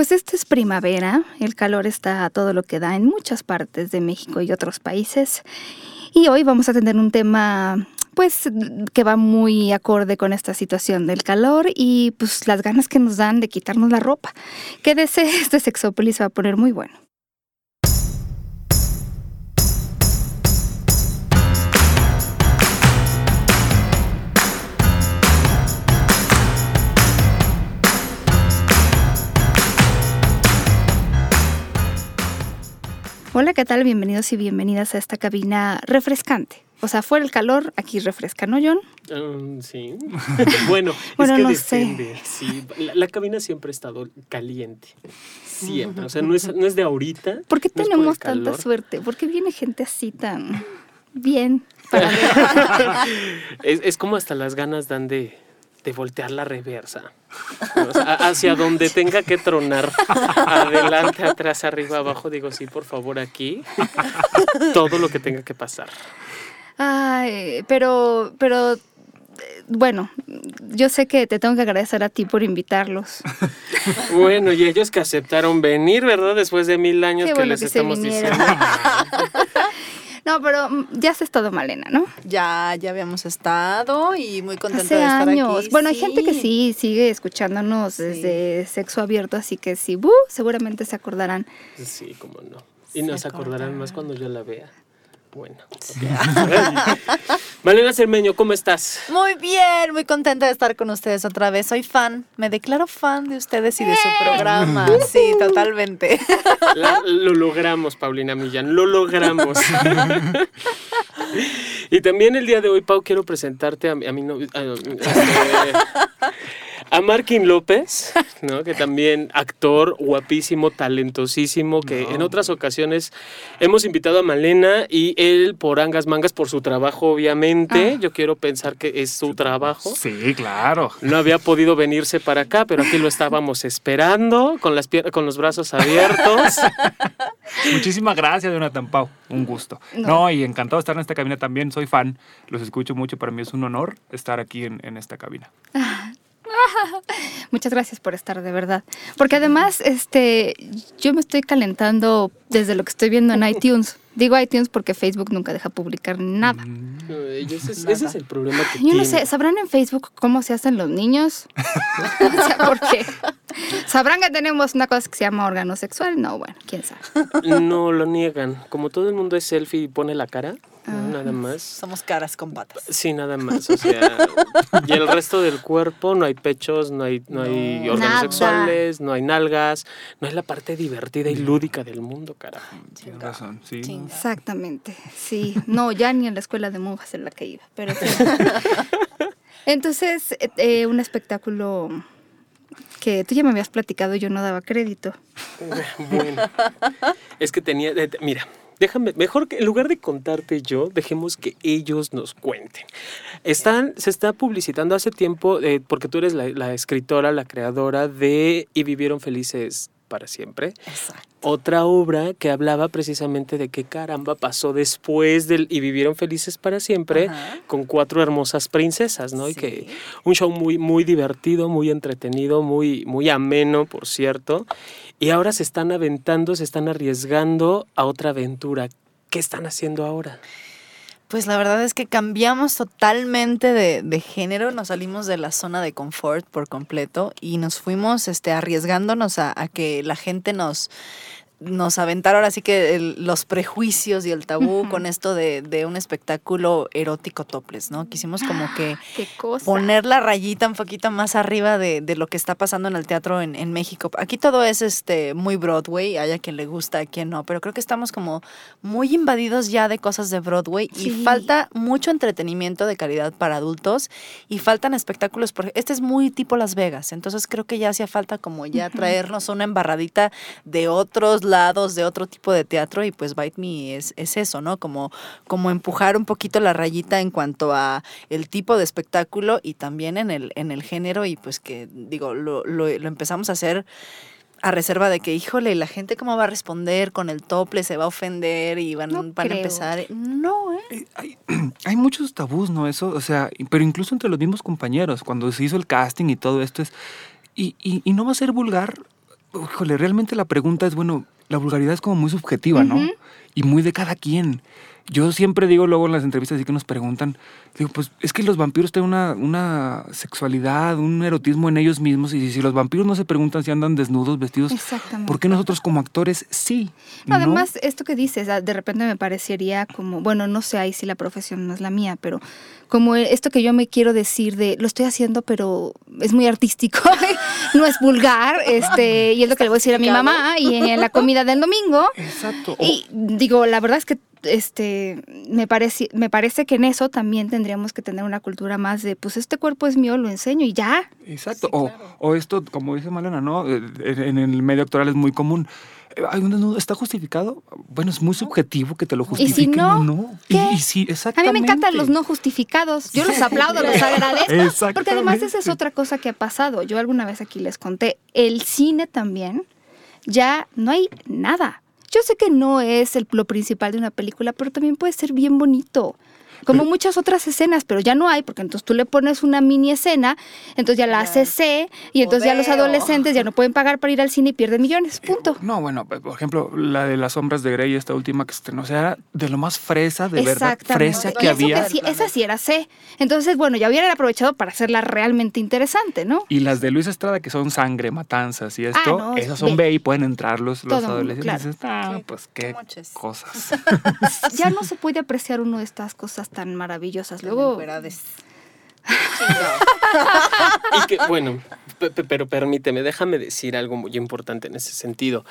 Pues esta es primavera, el calor está a todo lo que da en muchas partes de México y otros países. Y hoy vamos a tener un tema pues que va muy acorde con esta situación del calor y pues las ganas que nos dan de quitarnos la ropa. Quédese, este Sexópolis va a poner muy bueno. Hola, ¿qué tal? Bienvenidos y bienvenidas a esta cabina refrescante. O sea, fuera el calor, aquí refresca, ¿no, John? Um, sí. bueno, Bueno, es que no depende. Sí, la, la cabina siempre ha estado caliente. Siempre. O sea, no es, no es de ahorita. ¿Por qué no es por tenemos tanta suerte? ¿Por qué viene gente así tan bien para es, es como hasta las ganas dan de, de voltear la reversa. O sea, a- hacia donde tenga que tronar. Adelante, atrás, arriba, abajo. Digo, sí, por favor, aquí. Todo lo que tenga que pasar. Ay, pero, pero, bueno, yo sé que te tengo que agradecer a ti por invitarlos. Bueno, y ellos que aceptaron venir, ¿verdad? Después de mil años Qué que bueno les que estamos diciendo. No, pero mm, ya has estado Malena, ¿no? Ya, ya habíamos estado y muy contenta Hace de estar años. aquí. Bueno, hay gente que sí sigue escuchándonos Sí. desde sexo abierto, así que sí, ¡bu! seguramente se acordarán. Sí, cómo no. Y Se nos acordarán más acordarán. cuando yo la vea. Bueno. ok. Malena Cermeño, ¿cómo estás? Muy bien, muy contenta de estar con ustedes otra vez. Soy fan, me declaro fan de ustedes y de su programa. Sí, totalmente. La- lo logramos, Paulina Millán, lo logramos. y también el día de hoy, Pau, quiero presentarte a, mi- a mi novio. A, Markin López, ¿no? que también actor guapísimo, talentosísimo, que en otras ocasiones hemos invitado a Malena y él por angas mangas, por su trabajo, obviamente. Ah. Yo quiero pensar que es su trabajo. Sí, claro. No había podido venirse para acá, pero aquí lo estábamos esperando con, las pier- con los brazos abiertos. Muchísimas gracias, Jonathan Pau. Un gusto. No. No. y encantado de estar en esta cabina también. Soy fan. Los escucho mucho. Para mí es un honor estar aquí en, en esta cabina. Muchas gracias por estar, de verdad. Porque además, este, yo me estoy calentando desde lo que estoy viendo en iTunes. Digo iTunes porque Facebook nunca deja publicar nada. Ese, es, ese es el problema que Yo no sé, ¿sabrán en Facebook cómo se hacen los niños? o sea, ¿por qué? ¿Sabrán que tenemos una cosa que se llama órgano sexual? No, bueno, quién sabe. No lo niegan. Como todo el mundo es selfie y pone la cara, Ah. nada más. Somos caras con patas. Sí, nada más. O sea, y el resto del cuerpo, no hay pechos, no hay, no hay No. órganos Nada. sexuales, no hay nalgas, no es la parte divertida y lúdica del mundo, carajo. Tienes razón, sí. Chinga. Exactamente, sí. No, ya ni en la escuela de monjas en la que iba, pero sí. Entonces, eh, eh, un espectáculo que tú ya me habías platicado y yo no daba crédito. Bueno, es que tenía. eh, Mira, déjame. Mejor que en lugar de contarte yo, dejemos que ellos nos cuenten. Están, se está publicitando hace tiempo, eh, porque tú eres la, la escritora, la creadora de Y vivieron felices para siempre. Exacto. Otra obra que hablaba precisamente de qué caramba pasó después del Y vivieron felices para siempre Ajá. con cuatro hermosas princesas, ¿no? Y Sí. que un show muy, muy divertido, muy entretenido, muy, muy ameno, por cierto. Y ahora se están aventando, se están arriesgando a otra aventura. ¿Qué están haciendo ahora? Pues la verdad es que cambiamos totalmente de, de género, nos salimos de la zona de confort por completo y nos fuimos este, arriesgándonos a, a que la gente nos, nos aventara ahora sí que el- los prejuicios y el tabú con esto de, de un espectáculo erótico topless, ¿no? Quisimos como que poner la rayita un poquito más arriba de, de lo que está pasando en el teatro en, en México. Aquí todo es este muy Broadway, hay a quien le gusta, a quien no, pero creo que estamos como muy invadidos ya de cosas de Broadway y falta mucho entretenimiento de calidad para adultos y faltan espectáculos, porque este es muy tipo Las Vegas, entonces creo que ya hacía falta como ya traernos una embarradita de otros lados, de otro tipo de teatro y pues Bite Me es, es eso, ¿no? Como, como empujar un poquito la rayita en cuanto a el tipo de espectáculo y también en el, en el género y pues que digo, lo, lo, lo empezamos a hacer a reserva de que, híjole, la gente cómo va a responder con el tople, se va a ofender y van, No van a empezar. No, ¿eh? Eh, Hay, hay muchos tabús, ¿no? Eso, o sea, pero incluso entre los mismos compañeros, cuando se hizo el casting y todo esto es... Y, y, y no va a ser vulgar híjole, realmente la pregunta es, bueno, la vulgaridad es como muy subjetiva, ¿no? Y muy de cada quien. Yo siempre digo luego en las entrevistas así que nos preguntan, digo, pues es que los vampiros tienen una, una sexualidad, un erotismo en ellos mismos y si los vampiros no se preguntan si andan desnudos, vestidos. ¿por qué nosotros como actores sí? No, Además, esto que dices, ah, de repente me parecería como, bueno, no sé ahí si la profesión no es la mía, pero como esto que yo me quiero decir de, lo estoy haciendo, pero es muy artístico, no es vulgar, este, y es lo que le voy a decir a mi mamá y en la comida del domingo. Exacto. Y digo, la verdad es que este me parece me parece que en eso también tendríamos que tener una cultura más de pues este cuerpo es mío, lo enseño y ya. Exacto. o, o esto, como dice Malena, ¿no? Eh, En, en el medio actoral es muy común. Hay un desnudo, ¿está justificado? Bueno, es muy subjetivo que te lo si justifiquen no, o no. Y- ¿qué? Y, sí, A mí exactamente. me encantan los no justificados. Yo los aplaudo, los agradezco. Porque además esa es Exactamente. otra cosa que ha pasado. Yo alguna vez aquí les conté, el cine también, ya no hay nada. Yo sé que no es el, lo principal de una película, pero también puede ser bien bonito. Como Pero- muchas otras escenas, pero ya no hay, porque entonces tú le pones una mini escena, entonces ya la haces C, y entonces ya los adolescentes ya no pueden pagar para ir al cine y pierden millones. Punto. No, bueno, por ejemplo, la de las sombras de Grey, esta última que se estrenó, o sea, era de lo más fresa, de verdad, fresa que había. sí- esa sí era C. Entonces, bueno, ya hubieran aprovechado para hacerla realmente interesante, ¿no? Y las de Luis Estrada, que son sangre, matanzas y esto, no, esas son B y pueden entrar los, los Todo, adolescentes. claro. Ah, pues qué cosas. ya no se puede apreciar uno de estas cosas tan maravillosas. Luego. Y que, bueno, pe- pe- pero permíteme, déjame decir algo muy importante en ese sentido.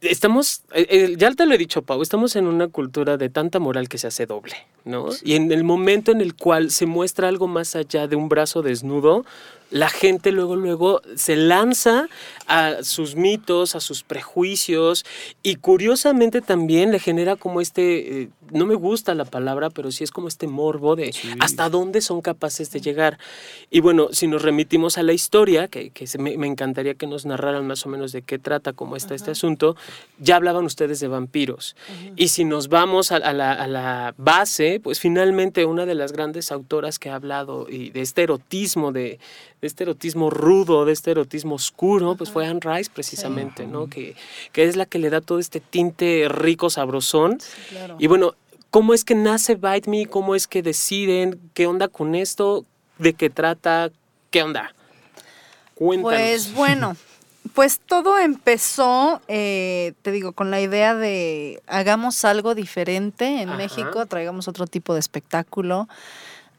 Estamos, eh, eh, ya te lo he dicho, Pau, estamos en una cultura de tanta moral que se hace doble, ¿no? Y en el momento en el cual se muestra algo más allá de un brazo desnudo, la gente luego, luego se lanza a sus mitos, a sus prejuicios y curiosamente también le genera como este, eh, no me gusta la palabra, pero sí es como este morbo de Sí. hasta dónde son capaces de llegar. Y bueno, si nos remitimos a la historia, que, que se me, me encantaría que nos narraran más o menos de qué trata, cómo está este asunto, ya hablaban ustedes de vampiros. Y si nos vamos a, a la, a la base, pues finalmente una de las grandes autoras que ha hablado y de este erotismo, de, de este erotismo rudo, de este erotismo oscuro, pues fue Anne Rice precisamente, ¿no? Que, que es la que le da todo este tinte rico, sabrosón. Claro. Y bueno, ¿cómo es que nace Bite Me? ¿Cómo es que deciden? ¿Qué onda con esto? ¿De qué trata? ¿Qué onda? Cuéntanos. Pues bueno, pues todo empezó, eh, te digo, con la idea de hagamos algo diferente en Ajá. México, traigamos otro tipo de espectáculo,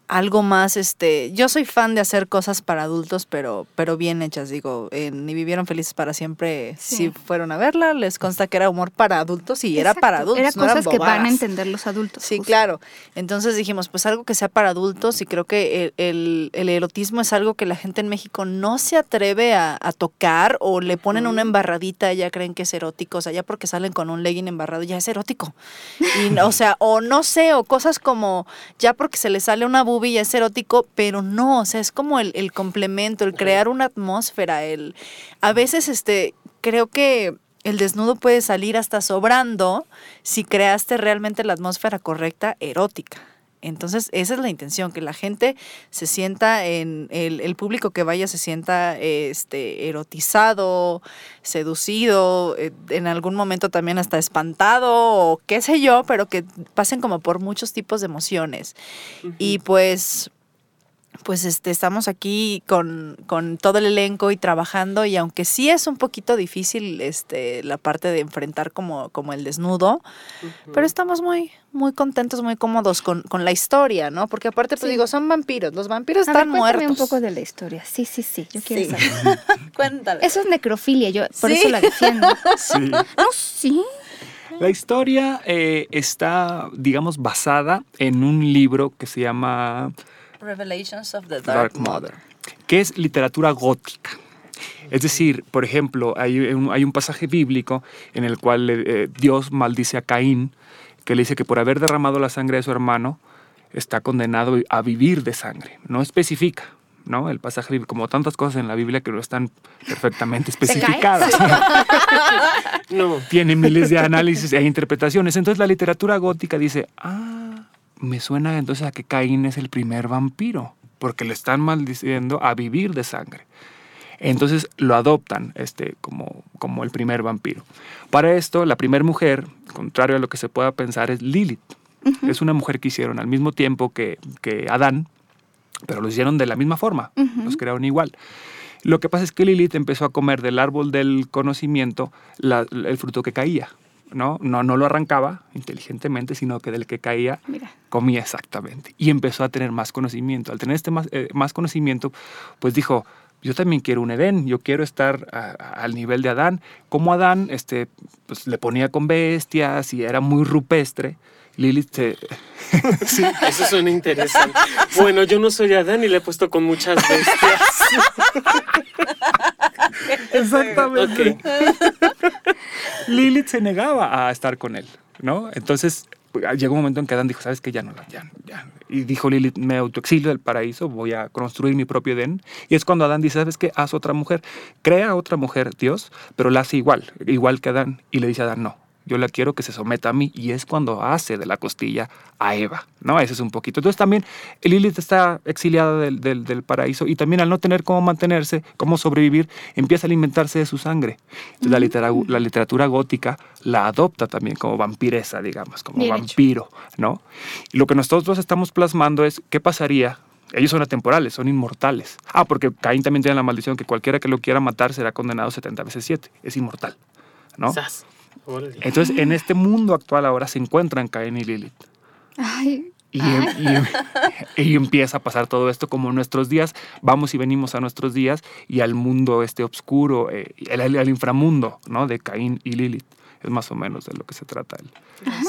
algo más, este, yo soy fan de hacer cosas para adultos, pero, pero bien hechas, digo, en Ni vivieron felices para siempre, Sí. si fueron a verla, les consta que era humor para adultos y era para adultos. Era no eran cosas que van a entender los adultos. Sí, justo. claro. Entonces dijimos, pues algo que sea para adultos y creo que el, el- el erotismo es algo que la gente en México no se atreve a, a tocar o le ponen una embarradita, ya creen que es erótico, o sea, ya porque salen con un legging embarrado ya es erótico. Y, o sea, o no sé, o cosas como ya porque se le sale una ya es erótico, pero no, o sea, es como el, el complemento, el crear una atmósfera, el a veces este creo que el desnudo puede salir hasta sobrando si creaste realmente la atmósfera correcta erótica. Entonces, esa es la intención, que la gente se sienta en, el, el público que vaya se sienta este, erotizado, seducido, eh, en algún momento también hasta espantado o qué sé yo, pero que pasen como por muchos tipos de emociones. Y pues pues este, estamos aquí con, con todo el elenco y trabajando y aunque sí es un poquito difícil este, la parte de enfrentar como, como el desnudo, pero estamos muy, muy contentos, muy cómodos con, con la historia, ¿no? Porque aparte, pues Sí. digo, son vampiros, los vampiros A ver, están cuéntame muertos. un poco de la historia. Sí, sí, sí. Yo quiero Sí. saber. Cuéntale. Eso es necrofilia, yo por Sí. eso la defiendo. Sí. No, sí. La historia eh, está, digamos, basada en un libro que se llama Revelations of the Dark Mother, que es literatura gótica. Es decir, por ejemplo, hay un, hay un pasaje bíblico en el cual eh, Dios maldice a Caín, que le dice que por haber derramado la sangre de su hermano, está condenado a vivir de sangre. No especifica, ¿no? El pasaje, bíblico, como tantas cosas en la Biblia que no están perfectamente especificadas. No. Tiene miles de análisis e interpretaciones. Entonces la literatura gótica dice, ah, me suena entonces a que Caín es el primer vampiro, porque le están maldiciendo a vivir de sangre. Entonces lo adoptan este, como, como el primer vampiro. Para esto, la primera mujer, contrario a lo que se pueda pensar, es Lilith. Es una mujer que hicieron al mismo tiempo que, que Adán, pero lo hicieron de la misma forma, los crearon igual. Lo que pasa es que Lilith empezó a comer del árbol del conocimiento la- el fruto que caía. ¿No? No, no lo arrancaba inteligentemente, sino que del que caía Mira. comía exactamente. Y empezó a tener más conocimiento. Al tener este más, eh, más conocimiento, pues dijo, yo también quiero un Edén, yo quiero estar a- a- al nivel de Adán. Como Adán este, pues, le ponía con bestias y era muy rupestre, Lilith se... Sí, eso suena interesante. Bueno, yo no soy Adán y le he puesto con muchas bestias. Exactamente. Lilith se negaba a estar con él, ¿no? Entonces llegó un momento en que Adán dijo, ¿sabes qué? Ya no, ya, ya. Y dijo Lilith, me autoexilio del paraíso, voy a construir mi propio Edén. Y es cuando Adán dice, ¿sabes qué? Haz otra mujer. Crea otra mujer, Dios, pero la hace igual, igual que Adán. Y le dice a Adán, no, yo la quiero que se someta a mí. Y es cuando hace de la costilla a Eva, ¿no? Ese es un poquito. Entonces también Lilith está exiliada del, del- del paraíso y también al no tener cómo mantenerse, cómo sobrevivir, empieza a alimentarse de su sangre. Entonces la, litera- la literatura gótica la adopta también como vampiresa, digamos, como Bien hecho. vampiro, ¿no? Y lo que nosotros estamos plasmando es qué pasaría. Ellos son atemporales, son inmortales. Ah, porque Caín también tiene la maldición que cualquiera que lo quiera matar será condenado 70 veces 7. Es inmortal, ¿no? Sas. Órale. Entonces, en este mundo actual ahora se encuentran Caín y Lilith. Ay, Y, y- y empieza a pasar todo esto como nuestros días, vamos y venimos a nuestros días y al mundo este oscuro, eh, al, al inframundo, ¿no? De Caín y Lilith. Es más o menos de lo que se trata el,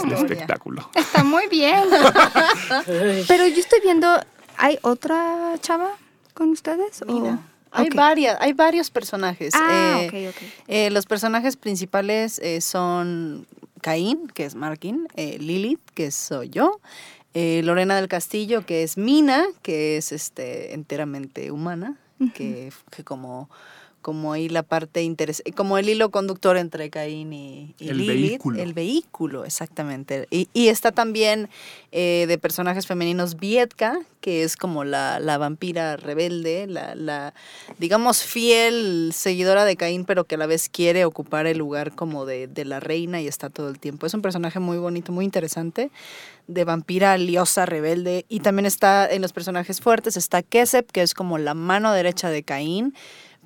el espectáculo. está muy bien. Pero yo estoy viendo, ¿hay otra chava con ustedes? o- hay, varias, hay varios personajes. Ah, Eh, ok, ok. eh, los personajes principales eh, son Caín, que es Markin, eh, Lilith, que soy yo, Lorena del Castillo, que es Mina, que es este enteramente humana, que, que como, como ahí la parte interesante, como el hilo conductor entre Caín y, y El Lilith. vehículo. El vehículo, exactamente. Y, y está también eh, de personajes femeninos Vietka, que es como la, la vampira rebelde, la, la, digamos, fiel seguidora de Caín, pero que a la vez quiere ocupar el lugar como de, de la reina y está todo el tiempo. Es un personaje muy bonito, muy interesante, de vampira liosa, rebelde. Y también está en los personajes fuertes, está Kesep, que es como la mano derecha de Caín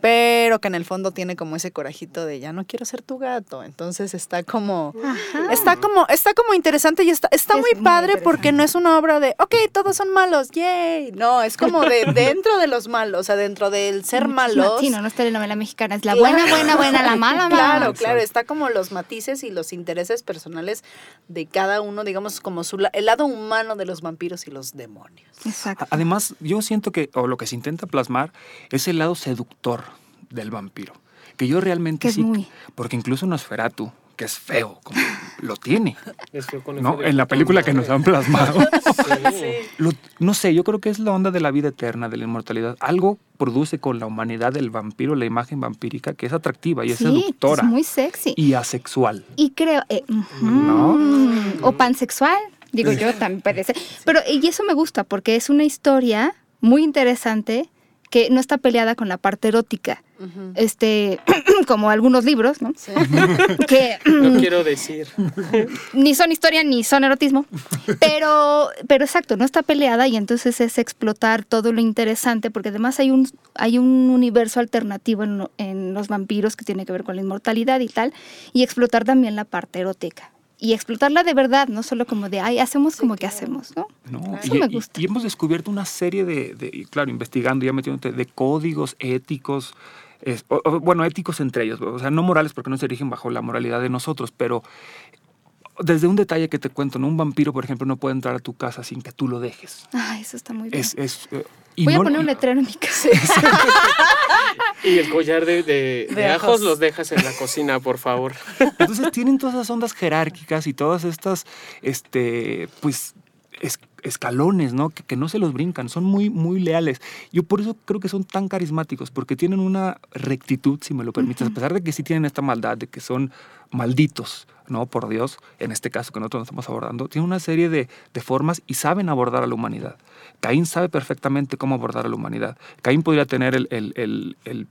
pero que en el fondo tiene como ese corajito de ya no quiero ser tu gato. Entonces está como Ajá. está como está como interesante y está está Es muy muy padre porque no es una obra de ok, todos son malos, yay. No, es como de dentro de los malos, o sea, dentro del ser malos. Sí, no, no es telenovela mexicana, es la Claro. buena, buena, buena, la mala, mala. Claro, claro, está como los matices y los intereses personales de cada uno, digamos, como su el lado humano de los vampiros y los demonios. Exacto. Además, yo siento que, o lo que se intenta plasmar, es el lado seductor del vampiro. Que yo realmente Que sí. muy. Porque incluso Nosferatu, que es feo, como lo tiene, Es feo con ¿no? ese de En la película que nos han plasmado. Sí. Lo- no sé, yo creo que es la onda de la vida eterna, de la inmortalidad. Algo produce con la humanidad del vampiro, la imagen vampírica, que es atractiva y es sí, seductora es muy sexy. y asexual. Y creo, eh. ¿No? o pansexual, digo yo también parece. Pero y eso me gusta porque es una historia muy interesante que no está peleada con la parte erótica. Este, como algunos libros, ¿no? Sí. Que No quiero decir. ni son historia ni son erotismo, pero, pero exacto, no está peleada y entonces es explotar todo lo interesante porque además hay un, hay un universo alternativo en, lo- en los vampiros que tiene que ver con la inmortalidad y tal, y explotar también la parte erótica. Y explotarla de verdad, no solo como de, ay, hacemos como que hacemos, ¿no? ¿no? Eso y, me gusta. y hemos descubierto una serie de, claro, investigando, ya metiéndote, de códigos éticos, es- o- o, bueno, éticos entre ellos, o sea, no morales porque no se rigen bajo la moralidad de nosotros, pero desde un detalle que te cuento, ¿no? un vampiro, por ejemplo, no puede entrar a tu casa sin que tú lo dejes. Ay, eso está muy bien. Es, es, eh, y Voy a poner un letrero en mi casa. Y el collar de, de- De de ajos ajos. los dejas en la cocina, por favor. Entonces tienen todas esas ondas jerárquicas y todas estas, este, pues, es- escalones, ¿no? Que, que no se los brincan, son muy, muy leales. Yo por eso creo que son tan carismáticos, porque tienen una rectitud, si me lo permites, a pesar de que sí tienen esta maldad, de que son malditos, ¿no? Por Dios, en este caso que nosotros estamos abordando, tienen una serie de, de formas y saben abordar a la humanidad. Caín sabe perfectamente cómo abordar a la humanidad. Caín podría tener el, el- el- el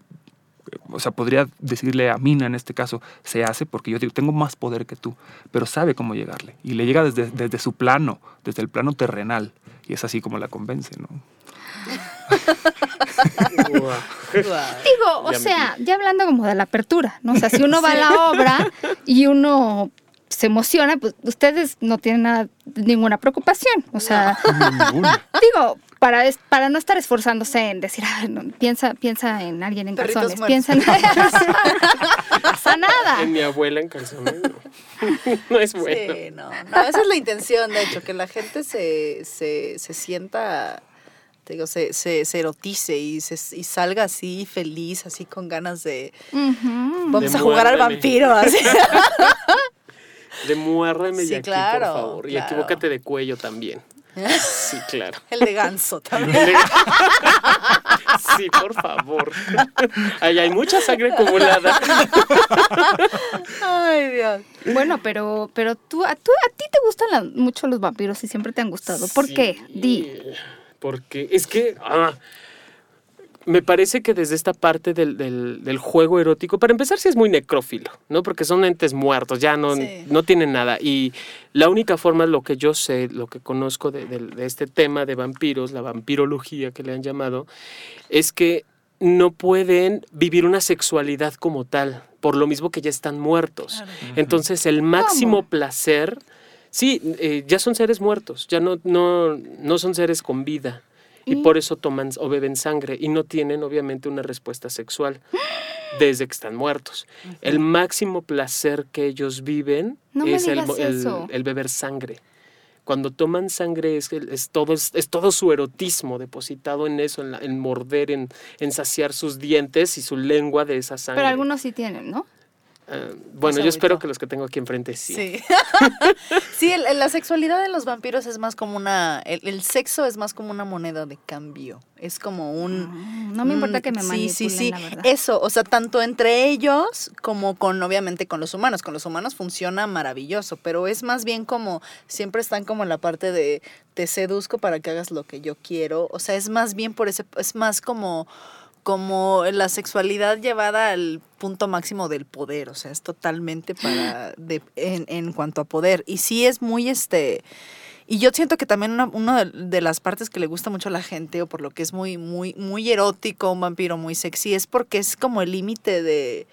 o sea, podría decirle a Mina en este caso, se hace porque yo digo, tengo más poder que tú, pero sabe cómo llegarle. Y le llega desde, desde su plano, desde el plano terrenal. Y es así como la convence, ¿no? Digo, o sea, ya hablando como de la apertura, ¿no? O sea, si uno va a la obra y uno se emociona, pues ustedes no tienen nada, ninguna preocupación. O sea, Ninguna. digo, para, es- para no estar esforzándose en decir, "Ay, no, piensa, piensa en alguien en Perritos calzones, muertos. piensa en... no pasa nada. En mi abuela en calzones. No, No es bueno. Sí, no, no, esa es la intención, de hecho, que la gente se, se, se sienta, te digo, se, se, se erotice y, se, y salga así feliz, así con ganas de, vamos De a jugar al vampiro, así. De muérdeme Sí, y aquí, claro, por favor. Y claro. equivócate de cuello también. Sí, claro. El de ganso también. Sí, por favor. Ahí hay mucha sangre acumulada. Ay, Dios. Bueno, pero, pero tú, a, tú, a ti te gustan la- mucho los vampiros y siempre te han gustado. ¿Por Sí, qué? Di. Porque es que ah, me parece que desde esta parte del, del- del juego erótico, para empezar, sí es muy necrófilo, ¿no? Porque son entes muertos, ya no, Sí. no tienen nada. Y la única forma, lo que yo sé, lo que conozco de, de- de este tema de vampiros, la vampirología que le han llamado, es que no pueden vivir una sexualidad como tal, por lo mismo que ya están muertos. Entonces, el máximo ¿Cómo? placer, sí, eh, ya son seres muertos, ya no, no, no son seres con vida. Y por eso toman o beben sangre y no tienen obviamente una respuesta sexual desde que están muertos. El máximo placer que ellos viven No es el, el- beber sangre. Cuando toman sangre es, es todo, es, es todo su erotismo depositado en eso, en, la- en morder, en, en saciar sus dientes y su lengua de esa sangre. Pero algunos sí tienen, ¿no? Ah, bueno, yo espero que los que tengo aquí enfrente sí. Sí. sí, el- el- la sexualidad de los vampiros es más como una. El, el sexo es más como una moneda de cambio. Es como un. Mm, No me importa Mm, que me sí, manipulen, sí, sí. la verdad. Eso, o sea, tanto entre ellos como con, obviamente, con los humanos. Con los humanos funciona maravilloso, pero es más bien como, siempre están como en la parte de, te seduzco para que hagas lo que yo quiero. O sea, es más bien por ese, es más como como la sexualidad llevada al punto máximo del poder, o sea, es totalmente para de, en, en cuanto a poder. Y sí es muy este y yo siento que también una, una de- las partes que le gusta mucho a la gente, o por lo que es muy, muy, muy erótico, un vampiro muy sexy, es porque es como el límite de,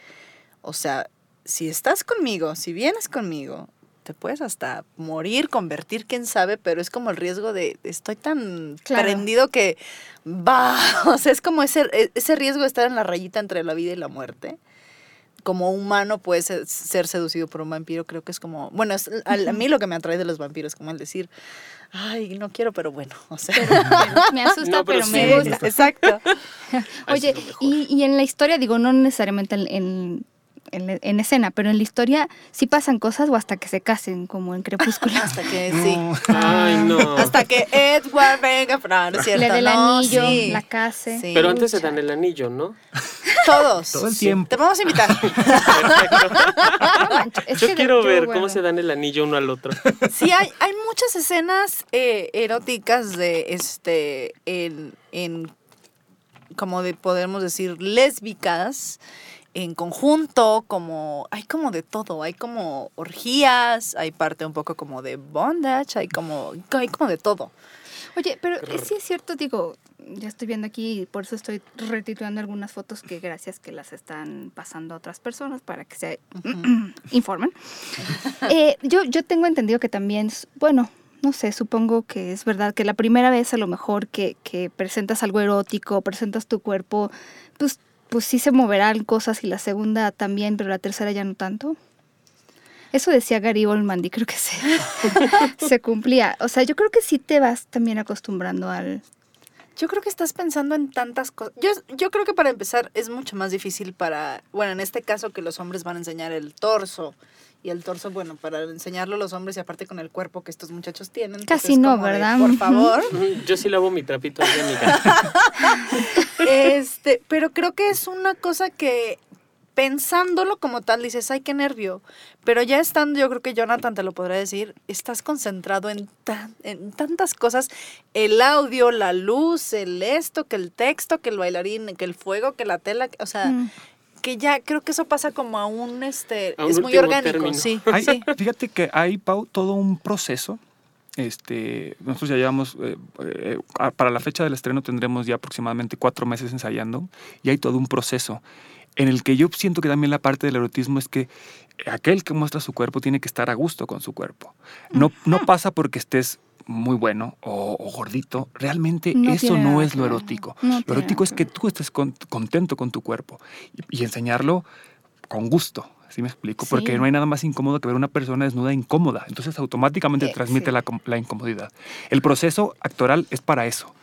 o sea, si estás conmigo, si vienes conmigo, te puedes hasta morir, convertir, quién sabe, pero es como el riesgo de, estoy tan Claro. prendido que va, o sea, es como ese, e- ese riesgo de estar en la rayita entre la vida y la muerte. Como humano puede ser, seducido por un vampiro, creo que es como, bueno, es, a, a mí lo que me atrae de los vampiros, como el decir, ay, no quiero, pero bueno, o sea. Me asusta, No, pero pero, sí, me gusta. Exacto. Oye, y, y en la historia, digo, no necesariamente en, en, en- en escena, pero en la historia sí pasan cosas o hasta que se casen, como en Crepúsculo. Hasta que sí. Ay, no. Hasta que Edward venga, no, no es cierto. Le dé el no, anillo, sí. la case. Sí. Pero antes se dan el anillo, ¿no? Todos. Todo el Sí. tiempo. Te vamos a invitar. Es Yo que quiero ver bueno, cómo se dan el anillo uno al otro. Sí, hay, hay muchas escenas eh, eróticas de este en, en como de podemos decir lésbicas en conjunto, como hay como de todo, hay como orgías, hay parte un poco como de bondage, hay como hay como de todo. Oye, pero sí es cierto, digo, ya estoy viendo aquí, por eso estoy retituando algunas fotos que gracias que las están pasando a otras personas para que se informen. Eh, yo, yo tengo entendido que también, bueno, no sé, supongo que es verdad que la primera vez a lo mejor que, que presentas algo erótico, presentas tu cuerpo, pues, pues sí se moverán cosas y la segunda también, pero la tercera ya no tanto. Eso decía Gary Oldman y creo que se, se cumplía. O sea, yo creo que sí te vas también acostumbrando al... Yo creo que estás pensando en tantas cosas. Yo, yo creo que para empezar es mucho más difícil para, bueno, en este caso que los hombres van a enseñar el torso. Y el torso, bueno, para enseñarlo los hombres y aparte con el cuerpo que estos muchachos tienen. pues Casi no, de, ¿verdad? Por favor. Yo sí lavo mi trapito higiénica. este, pero creo que es una cosa que pensándolo como tal dices, ay, qué nervio. Pero ya estando, yo creo que Jonathan te lo podrá decir, estás concentrado en, tan- en tantas cosas, el audio, la luz, el esto, que el texto, que el bailarín, que el fuego, que la tela, o sea, Mm. Que ya creo que eso pasa como a un este A un es muy orgánico, sí. Hay- sí. Fíjate que hay, Pau, todo un proceso. Este, nosotros ya llevamos, eh, eh, para la fecha del estreno tendremos ya aproximadamente cuatro meses ensayando y hay todo un proceso en el que yo siento que también la parte del erotismo es que aquel que muestra su cuerpo tiene que estar a gusto con su cuerpo. No, no pasa porque estés muy bueno o, o gordito. Realmente No eso no es lo erótico. No lo erótico es que tú estés con- contento con tu cuerpo y, y enseñarlo con gusto. ¿Sí me explico? Porque no hay nada más incómodo que ver una persona desnuda incómoda. Entonces automáticamente transmite sí. la, la incomodidad. El proceso actoral es para eso.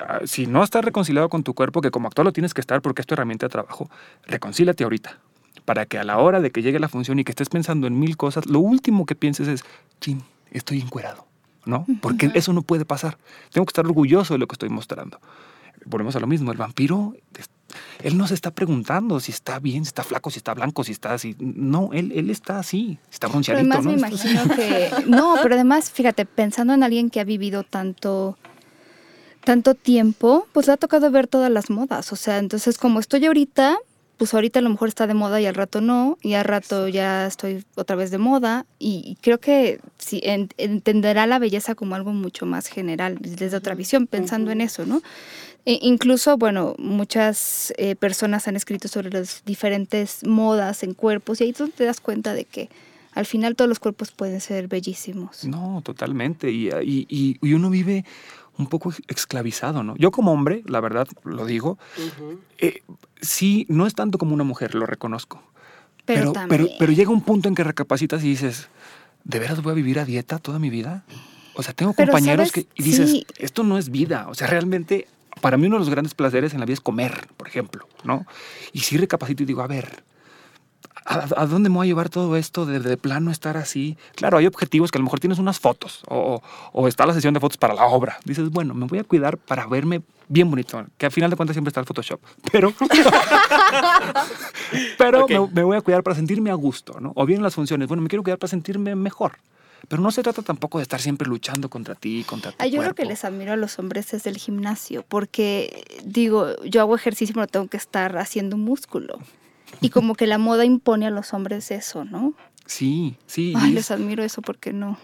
Ah, Si no estás reconciliado con tu cuerpo, que como actor lo tienes que estar porque es tu herramienta de trabajo, reconcílate ahorita. Para que a la hora de que llegue la función y que estés pensando en mil cosas, lo último que pienses es, chin, estoy encuerado. ¿No? Porque eso no puede pasar. Tengo que estar orgulloso de lo que estoy mostrando. Volvemos a lo mismo. El vampiro, él no se está preguntando si está bien, si está flaco, si está blanco, si está así. No, él, él está así. Está bronceadito, además ¿no? me Está- imagino que... No, pero además, fíjate, pensando en alguien que ha vivido tanto tanto tiempo, pues le ha tocado ver todas las modas. O sea, entonces como estoy ahorita, pues ahorita a lo mejor está de moda y al rato no, y al rato ya estoy otra vez de moda. Y, y creo que sí, en- entenderá la belleza como algo mucho más general, desde otra visión, pensando en eso, ¿no? E- incluso, bueno, muchas eh, personas han escrito sobre las diferentes modas en cuerpos y ahí tú te das cuenta de que al final todos los cuerpos pueden ser bellísimos. No, totalmente. Y, y- y- y uno vive un poco esclavizado, ¿no? Yo como hombre, la verdad, lo digo, eh, sí, no es tanto como una mujer, lo reconozco. Pero, pero, pero llega un punto en que recapacitas y dices, ¿de veras voy a vivir a dieta toda mi vida? O sea, tengo compañeros que y dices, Sí. esto no es vida. O sea, realmente, para mí uno de los grandes placeres en la vida es comer, por ejemplo, ¿no? Y sí recapacito y digo, a ver, ¿a, a dónde me voy a llevar todo esto de, de plano estar así? Claro, hay objetivos que a lo mejor tienes unas fotos o, o- o está la sesión de fotos para la obra. Dices, bueno, me voy a cuidar para verme bien bonito, que al final de cuentas siempre está el Photoshop. Pero, pero me, me voy a cuidar para sentirme a gusto, ¿no? O bien en las funciones, bueno, me quiero cuidar para sentirme mejor. Pero no se trata tampoco de estar siempre luchando contra ti, contra tu Ah, yo lo cuerpo. que les admiro a los hombres es el gimnasio, porque digo, yo hago ejercicio, pero tengo que estar haciendo músculo. Y como que la moda impone a los hombres eso, ¿no? Sí, sí. Ay, les es admiro eso porque no.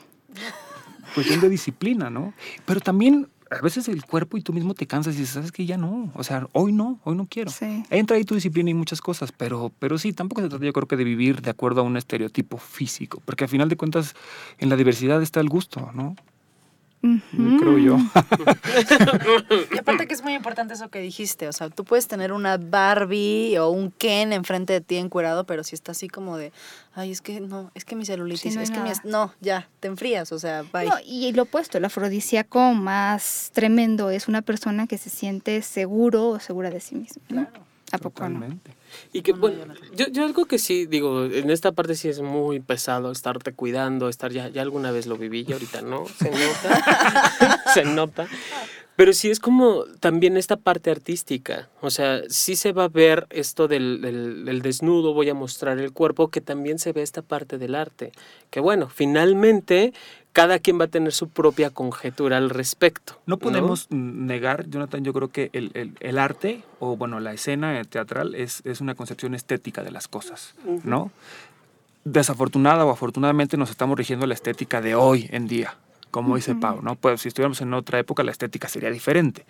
cuestión de disciplina, ¿no? Pero también a veces el cuerpo y tú mismo te cansas y dices, ¿sabes qué? Ya no. O sea, hoy no, hoy no quiero. Sí. Entra ahí tu disciplina y muchas cosas, pero, pero sí, tampoco se trata yo creo que de vivir de acuerdo a un estereotipo físico, porque al final de cuentas en la diversidad está el gusto, ¿no? Ujú. Creo yo. Y aparte que es muy importante eso que dijiste, o sea, tú puedes tener una Barbie o un Ken enfrente de ti encuerado, pero si está así como de, ay, es que no, es que mi celulitis, Sí, no es que mi... No, ya, te enfrías, o sea, bye. No, y lo opuesto, el afrodisíaco más tremendo es una persona que se siente seguro o segura de sí misma. ¿no? ¿A poco no? Totalmente. Y que, No, no, bueno, yo yo, yo algo que sí, digo, en esta parte sí es muy pesado estarte cuidando, estar ya, ya alguna vez lo viví y ahorita no, se nota, se nota. Pero sí es como también esta parte artística, o sea, sí se va a ver esto del, del, del desnudo, voy a mostrar el cuerpo, que también se ve esta parte del arte. Que bueno, finalmente cada quien va a tener su propia conjetura al respecto. No podemos negar, Jonathan, yo creo que el, el- el arte, o bueno, la escena teatral es, es una concepción estética de las cosas, ¿no? Desafortunada o afortunadamente nos estamos rigiendo la estética de hoy en día, como dice Pau, ¿no? Pues si estuviéramos en otra época la estética sería diferente.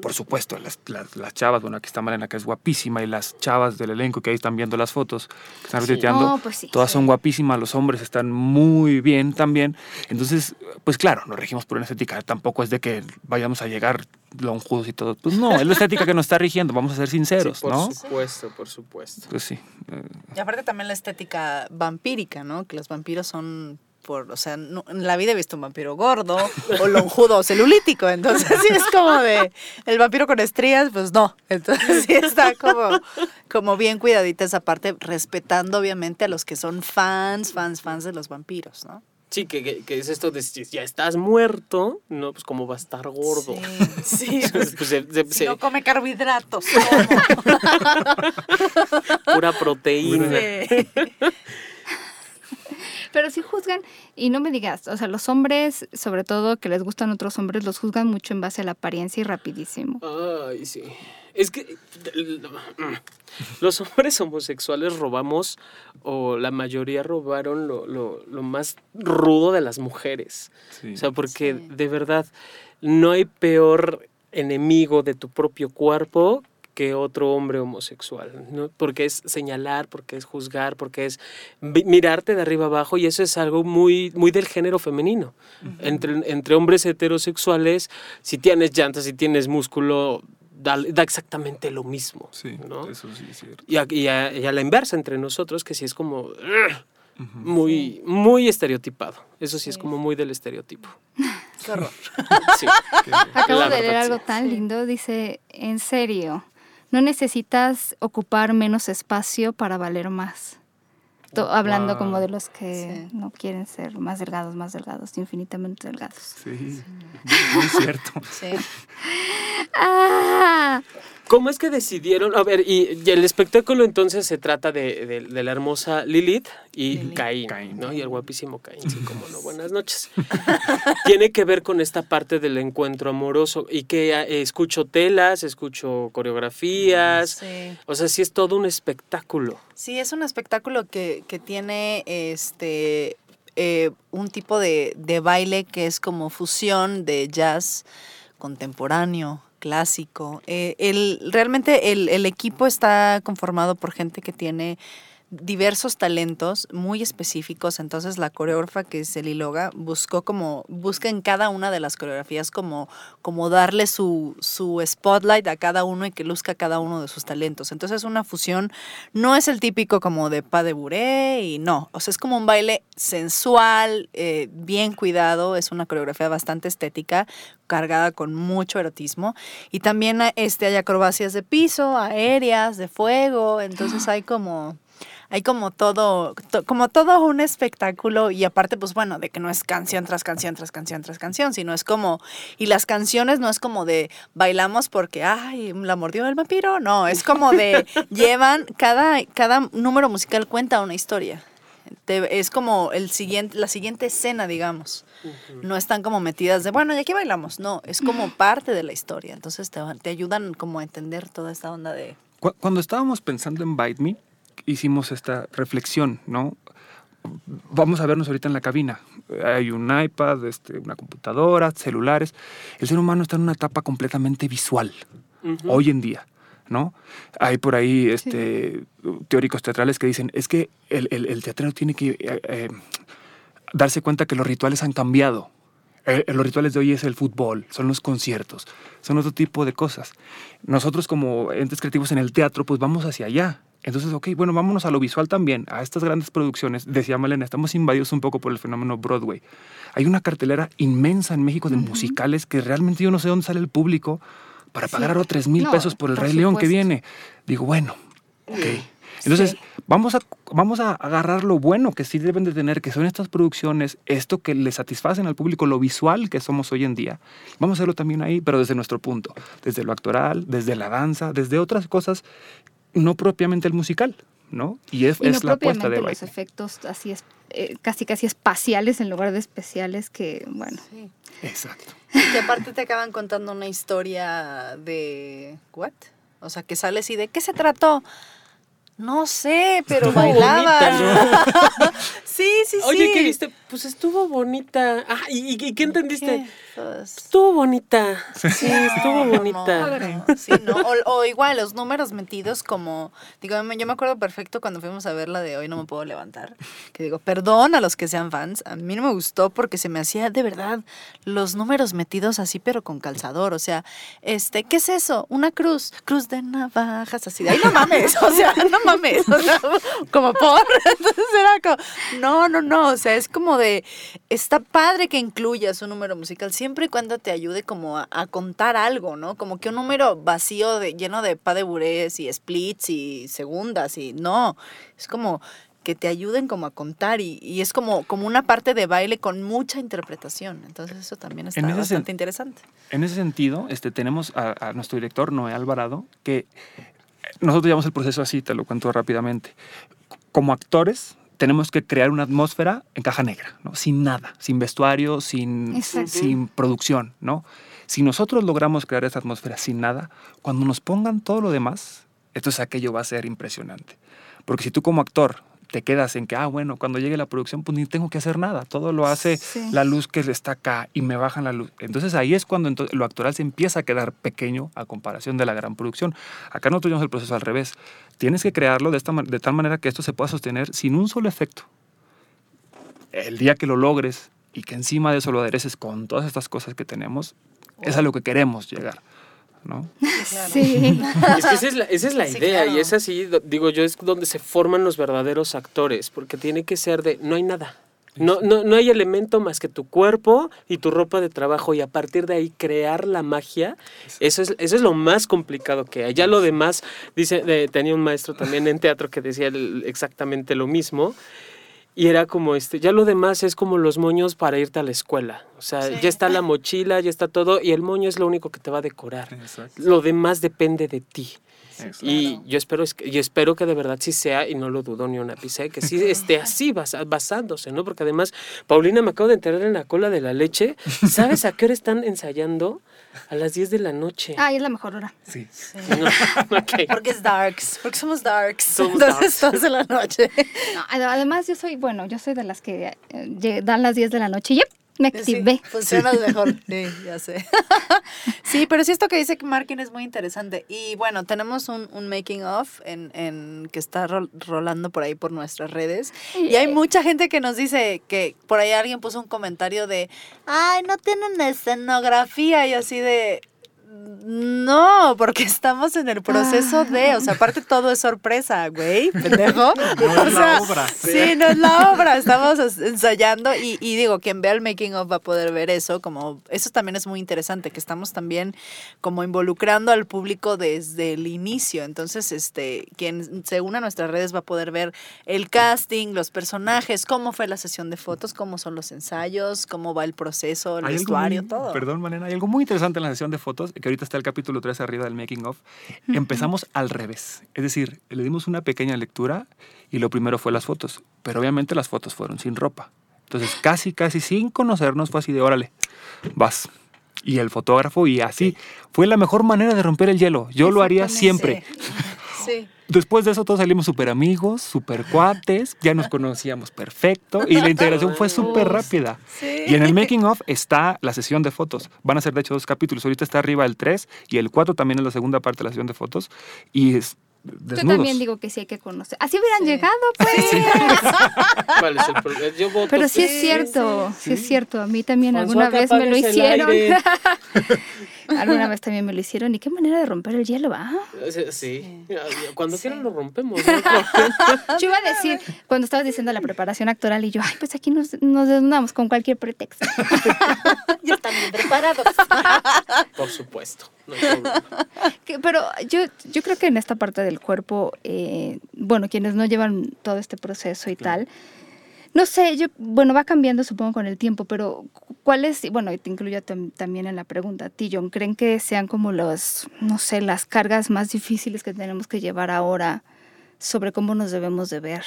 Por supuesto, las, las, las chavas, bueno, aquí está Malena que es guapísima y las chavas del elenco que ahí están viendo las fotos, que están Sí. retuiteando, No, pues sí. todas Sí. son guapísimas, los hombres están muy bien también. Entonces, pues claro, nos regimos por una estética. Tampoco es de que vayamos a llegar lonjudos y todo. Pues no, es la estética que nos está rigiendo, vamos a ser sinceros, Sí, por ¿no? supuesto, por supuesto. Pues sí. eh, Y aparte también la estética vampírica, ¿no? Que los vampiros son por, o sea, no- en la vida he visto un vampiro gordo o lonjudo o celulítico, entonces sí es como de el vampiro con estrías, pues no, entonces sí está como, como bien cuidadita esa parte, respetando obviamente a los que son fans, fans, fans de los vampiros, ¿no? Sí, que, que, que es esto de si ya estás muerto, no, pues como va a estar gordo. Sí, sí, Pues, pues, se- se- si se- no come carbohidratos, ¿cómo? pura proteína. Sí. Pero sí juzgan, y no me digas, o sea, los hombres, sobre todo que les gustan otros hombres, los juzgan mucho en base a la apariencia y rapidísimo. Ay, sí. Es que los hombres homosexuales robamos, o la mayoría robaron lo, lo, lo más rudo de las mujeres. Sí. O sea, porque Sí. de verdad no hay peor enemigo de tu propio cuerpo que otro hombre homosexual, ¿no? Porque es señalar, porque es juzgar, porque es mirarte de arriba abajo y eso es algo muy, muy del género femenino. entre, entre hombres heterosexuales, si tienes llantas, si tienes músculo, da, da exactamente lo mismo, Sí, ¿no? eso sí es cierto. Y a, y a- y a la inversa entre nosotros, que sí es como muy, muy estereotipado. Eso sí es como muy del estereotipo. Qué horror. Sí. Acabo La de leer algo tan lindo, dice, en serio, no necesitas ocupar menos espacio para valer más. To- hablando como de los que Sí. no quieren ser más delgados, más delgados, infinitamente delgados. Sí, muy, muy cierto. Sí. ¡Ah! ¿Cómo es que decidieron? A ver, y, y el espectáculo entonces se trata de, de- de la hermosa Lilith y Lilith. Caín, Caín. ¿no? Y el guapísimo Caín, sí, como no. Buenas noches. Tiene que ver con esta parte del encuentro amoroso y que eh, escucho telas, escucho coreografías. Sí. O sea, sí es todo un espectáculo. Sí, es un espectáculo que, que tiene este eh, un tipo de, de baile que es como fusión de jazz contemporáneo, clásico. Eh, el, realmente el, el equipo está conformado por gente que tiene diversos talentos muy específicos, entonces la coreógrafa que es Eliloga buscó como, busca en cada una de las coreografías como, como darle su, su spotlight a cada uno y que luzca cada uno de sus talentos. Entonces es una fusión, no es el típico como de pas de bourrée y no, o sea, es como un baile sensual, eh, bien cuidado, es una coreografía bastante estética, cargada con mucho erotismo y también este, hay acrobacias de piso, aéreas, de fuego, entonces hay como hay como todo, to- como todo un espectáculo y aparte, pues bueno, de que no es canción tras canción tras canción tras canción, sino es como, y las canciones no es como de bailamos porque, ay, la mordió el vampiro, no, es como de llevan, cada, cada número musical cuenta una historia. Te- es como el siguiente, la siguiente escena, digamos. No están como metidas de, bueno, y aquí bailamos. No, es como parte de la historia. Entonces te, te ayudan como a entender toda esta onda de... Cu- Cuando estábamos pensando en Bite Me, hicimos esta reflexión, ¿no? Vamos a vernos ahorita en la cabina. Hay un iPad, este, una computadora, celulares. El ser humano está en una etapa completamente visual hoy en día, ¿no? Hay por ahí este, teóricos teatrales que dicen, es que el, el, el teatrero tiene que eh, eh, darse cuenta que los rituales han cambiado. Eh, los rituales de hoy es el fútbol, son los conciertos, son otro tipo de cosas. Nosotros como entes creativos en el teatro, pues vamos hacia allá. Entonces, ok, bueno, vámonos a lo visual también, a estas grandes producciones. Decía Malena, estamos invadidos un poco por el fenómeno Broadway. Hay una cartelera inmensa en México de musicales que realmente yo no sé dónde sale el público para Sí. pagar ahora 3 mil No, pesos por el por Rey León que viene. Digo, bueno, ok. Entonces, Sí. vamos, a, vamos a agarrar lo bueno que sí deben de tener, que son estas producciones, esto que le satisfacen al público, lo visual que somos hoy en día. Vamos a hacerlo también ahí, pero desde nuestro punto, desde lo actoral, desde la danza, desde otras cosas, no propiamente el musical, ¿no? Y es, Y no es la apuesta de propiamente los efectos así es, eh, casi casi espaciales en lugar de especiales que, bueno, Sí. Exacto. Y que aparte te acaban contando una historia de... ¿What? O sea, que sales y de qué se trató. No sé, pero Estuvo bailaba. bonita. sí, sí, sí. Oye, ¿qué viste? Pues estuvo bonita. Ah, ¿y, y- y qué entendiste? ¿Qué? Pues, Estuvo bonita. Sí, estuvo no, bonita. no, no, sí, ¿no? O, o igual, los números metidos como, digo, yo me acuerdo perfecto cuando fuimos a ver la de Hoy no me puedo levantar, que digo, perdón a los que sean fans, a mí no me gustó porque se me hacía de verdad los números metidos así, pero con calzador, o sea, este, ¿qué es eso? Una cruz, cruz de navajas, así de, ay, no mames, o sea, no mames, o sea, como por, entonces era como, no, no, no, o sea, es como de, está padre que incluyas un número musical, siempre y cuando te ayude como a, a contar algo, ¿no? Como que un número vacío, de, lleno de pas de bourrées y splits y segundas y no, es como que te ayuden como a contar y, y es como, como una parte de baile con mucha interpretación. Entonces eso también está bastante interesante. En ese sentido, este, tenemos a, a nuestro director, Noé Alvarado, que nosotros llevamos el proceso así, te lo cuento rápidamente. Como actores, tenemos que crear una atmósfera en caja negra, ¿no? Sin nada, sin vestuario, sin, Exacto. sin producción, ¿no? Si nosotros logramos crear esa atmósfera sin nada, cuando nos pongan todo lo demás, entonces aquello va a ser impresionante. Porque si tú como actor te quedas en que, ah, bueno, cuando llegue la producción, pues ni tengo que hacer nada. Todo lo hace Sí. la luz que está acá y me bajan la luz. Entonces ahí es cuando ento- lo actoral se empieza a quedar pequeño a comparación de la gran producción. Acá nosotros tenemos el proceso al revés. Tienes que crearlo de, esta, de tal manera que esto se pueda sostener sin un solo efecto. El día que lo logres y que encima de eso lo adereces con todas estas cosas que tenemos, es a lo que queremos llegar. ¿No? Sí. Es que esa es la, esa es la Sí, idea claro. y es así, digo yo, es donde se forman los verdaderos actores, porque tiene que ser de, no hay nada. No, no, no hay elemento más que tu cuerpo y tu ropa de trabajo y a partir de ahí crear la magia, eso es, eso es lo más complicado que hay. Ya lo demás, dice, de- tenía un maestro también en teatro que decía el- exactamente lo mismo y era como este, ya lo demás es como los moños para irte a la escuela. O sea, Sí. ya está la mochila, ya está todo y el moño es lo único que te va a decorar. Exacto. Lo demás depende de ti. Exacto. Y yo espero, es que- y espero que de verdad sí sea, y no lo dudo ni una pizza, que sí esté así basa- basándose, ¿no? Porque además, Paulina, me acabo de enterar en la cola de la leche. ¿Sabes a qué hora están ensayando? A las 10 de la noche. Ay, es la mejor hora. Sí. No. Porque es darks, porque somos darks. Somos Entonces, darks. todas de la noche. No, ade- además, yo soy, bueno, yo soy de las que eh, dan las 10 de la noche y ¡yep! Me activé. Sí, funcionas mejor. Sí, ya sé. sí, pero sí esto que dice Markin es muy interesante. Y bueno, tenemos un, un making of en, en que está rol- rolando por ahí por nuestras redes. Y hay mucha gente que nos dice que por ahí alguien puso un comentario de, ay, no tienen escenografía y así de... No, porque estamos en el proceso de, o sea, aparte todo es sorpresa, güey, pendejo. No O es la obra. Sí, no es la obra, estamos ensayando y, y digo, quien vea el making of va a poder ver eso, como eso también es muy interesante, que estamos también como involucrando al público desde el inicio, entonces este, quien se una a nuestras redes va a poder ver el casting, los personajes, cómo fue la sesión de fotos, cómo son los ensayos, cómo va el proceso, el vestuario, todo. Perdón, Manena, hay algo muy interesante en la sesión de fotos, que ahorita está el capítulo 3 arriba del making of. Empezamos al revés. Es decir, le dimos una pequeña lectura y lo primero fue las fotos. Pero obviamente las fotos fueron sin ropa. Entonces, casi, casi sin conocernos, fue así de órale, vas. Y el fotógrafo, y así. Fue la mejor manera de romper el hielo. Yo lo haría siempre. Sí. Después de eso todos salimos súper amigos, súper cuates, ya nos conocíamos perfecto y la integración fue súper rápida. Sí. Y en el making of está la sesión de fotos. Van a ser de hecho dos capítulos. Ahorita está arriba el 3 y el 4 también es la segunda parte de la sesión de fotos. Y es Yo desnudos. también digo que sí hay que conocer. Así hubieran Sí. llegado, pues. ¿Cuál es el problema? Yo voto Pero sí es cierto, sí, es cierto. A mí también alguna vez me lo hicieron. alguna vez también me lo hicieron. ¿Y qué manera de romper el hielo, va? Sí, Sí. Cuando Sí. quieran lo rompemos. Yo iba a decir, cuando estabas diciendo la preparación actoral, y yo, ay, pues aquí nos, nos desnudamos con cualquier pretexto. Están bien preparados. Por supuesto. Pero yo, yo creo que en esta parte del cuerpo, eh, bueno, quienes no llevan todo este proceso y tal, no sé, yo, bueno, va cambiando supongo con el tiempo, pero cu- ¿cuáles, y bueno, y te incluyo tam- también en la pregunta, a ti, John, creen que sean como los, no sé, las cargas más difíciles que tenemos que llevar ahora sobre cómo nos debemos de ver?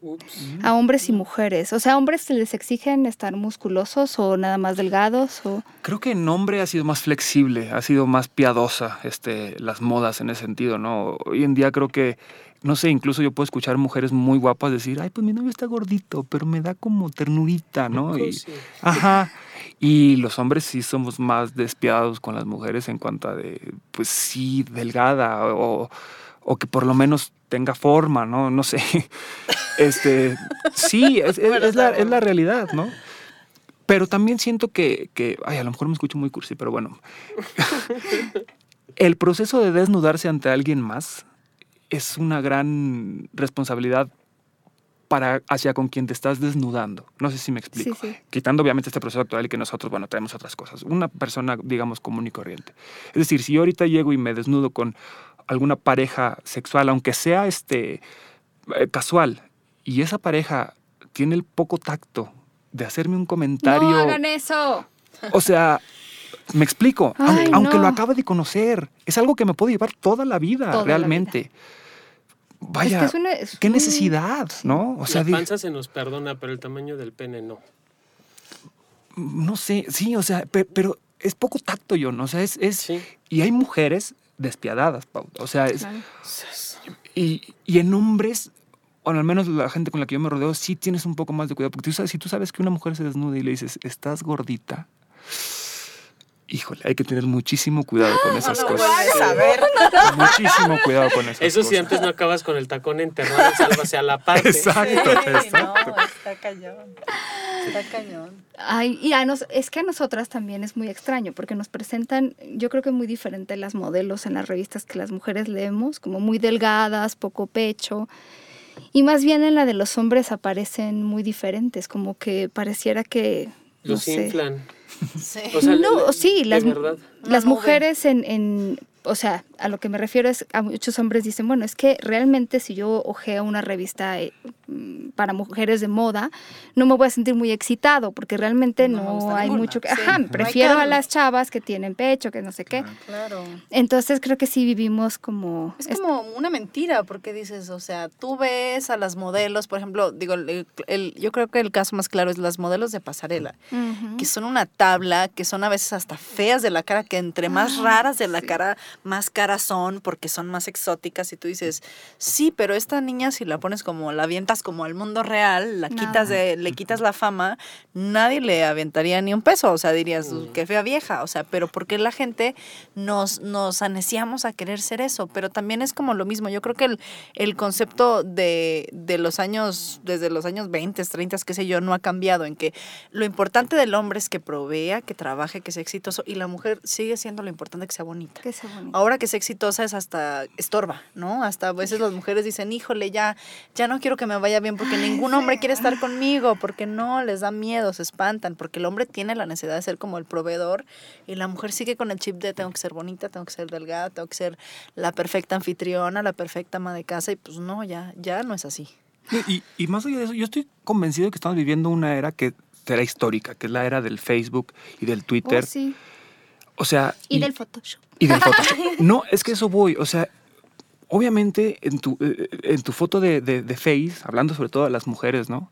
Ups. A hombres y mujeres. O sea, ¿a hombres se les exigen estar musculosos o nada más delgados? O... Creo que en hombre ha sido más flexible, ha sido más piadosa este, las modas en ese sentido, ¿no? Hoy en día creo que, no sé, incluso yo puedo escuchar mujeres muy guapas decir, ay, pues mi novio está gordito, pero me da como ternurita, ¿no? Y, Sí. Ajá. Y los hombres sí somos más despiadados con las mujeres en cuanto a de, pues sí, delgada o, o que por lo menos tenga forma, ¿no? No sé. Este, sí, es, es- es la, es la realidad, ¿no? Pero también siento que, que, ay, a lo mejor me escucho muy cursi, pero bueno. El proceso de desnudarse ante alguien más es una gran responsabilidad para hacia con quien te estás desnudando. No sé si me explico. Sí, sí. Quitando obviamente este proceso actual y que nosotros, bueno, tenemos otras cosas. Una persona, digamos, común y corriente. Es decir, si yo ahorita llego y me desnudo con alguna pareja sexual, aunque sea este eh, casual, y esa pareja tiene el poco tacto de hacerme un comentario. No hagan eso. O sea, me explico, Ay, aunque no. lo acabo de conocer, es algo que me puede llevar toda la vida, Toda la realmente. vaya, Es que es una- es qué un- necesidad, ¿no? O sea, la panza se nos perdona, pero el tamaño del pene no. no sé, sí, o sea, pe- pero, es poco tacto, yo, ¿no? O sea, es, es Sí. y hay mujeres despiadadas, Pau. O sea, es, Claro. y, y en hombres, bueno, al menos la gente con la que yo me rodeo, sí tienes un poco más de cuidado. Porque tú sabes, si tú sabes que una mujer se desnuda y le dices, estás gordita, híjole, hay que tener muchísimo cuidado con esas no cosas. a ver. Muchísimo cuidado con esas Eso cosas. sí, antes no acabas con el tacón enterrado, sálvase a la parte. Exacto, Sí, exacto. no, está cañón. Está cañón. Ay, y a nos, es que a nosotras también es muy extraño porque nos presentan, yo creo que muy diferente las modelos en las revistas que las mujeres leemos, como muy delgadas, poco pecho. Y más bien en la de los hombres aparecen muy diferentes, como que pareciera que... no Los sé. inflan. Sí. O sea, no, sí, las, verdad. las mujeres en, en, o sea, a lo que me refiero es, a muchos hombres dicen, bueno, es que realmente si yo ojeo una revista eh, mm, para mujeres de moda, no me voy a sentir muy excitado, porque realmente No hay ninguna, mucho que, sí. ajá, No prefiero a las chavas que tienen pecho, que no sé qué. Claro. Entonces creo que sí vivimos como... Es como una mentira, porque dices, o sea, tú ves a las modelos, por ejemplo, digo, el- el- yo creo que el caso más claro es las modelos de pasarela, Ujú. que son una tabla, que son a veces hasta feas de la cara, que entre más Ah, raras de la sí. cara, más caras son, porque son más exóticas, y tú dices, sí, pero esta niña si la pones como, la avientas como al mundo real, la quitas de, le quitas la fama, nadie le aventaría ni un peso, o sea, dirías, Mm. qué fea vieja, o sea, pero porque la gente nos, nos aneciamos a querer ser eso, pero también es como lo mismo, yo creo que el, el concepto de, de los años, desde los años 20, 30, qué sé yo, no ha cambiado, en que lo importante del hombre es que provea, que trabaje, que sea exitoso, y la mujer sigue siendo lo importante que sea bonita. Que sea bonito. Ahora que sea exitosa es hasta estorba, ¿no? Hasta a veces las mujeres dicen, híjole, ya, ya no quiero que me vaya bien porque ningún hombre quiere estar conmigo, porque no, les da miedo, se espantan, porque el hombre tiene la necesidad de ser como el proveedor y la mujer sigue con el chip de tengo que ser bonita, tengo que ser delgada, tengo que ser la perfecta anfitriona, la perfecta ama de casa y pues no, ya, ya no es así. Y, y más allá de eso, yo estoy convencido de que estamos viviendo una era que será histórica, que es la era del Facebook y del Oh, Twitter. sí. O sea, Y, del Photoshop. Y del Photoshop. No, es que eso voy. O sea, obviamente en tu, eh, en tu foto de, de, de Face, hablando sobre todo de las mujeres, ¿no?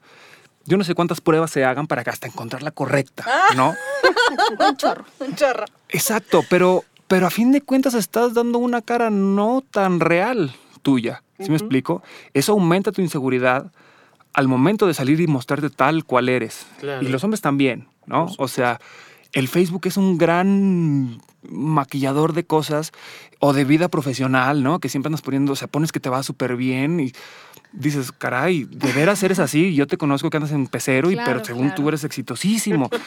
Yo no sé cuántas pruebas se hagan para que hasta encontrar la correcta, ¿no? Un chorro. Un chorro. Exacto, pero, pero a fin de cuentas estás dando una cara no tan real tuya. ¿Sí me explico? Eso aumenta tu inseguridad al momento de salir y mostrarte tal cual eres. Claro. Y los hombres también, ¿no? O sea, el Facebook es un gran maquillador de cosas o de vida profesional, ¿no? Que siempre andas poniendo, o sea, pones que te va súper bien y dices, caray, de veras eres así, yo te conozco que andas en pecero, y, Claro, pero según tú claro. eres exitosísimo.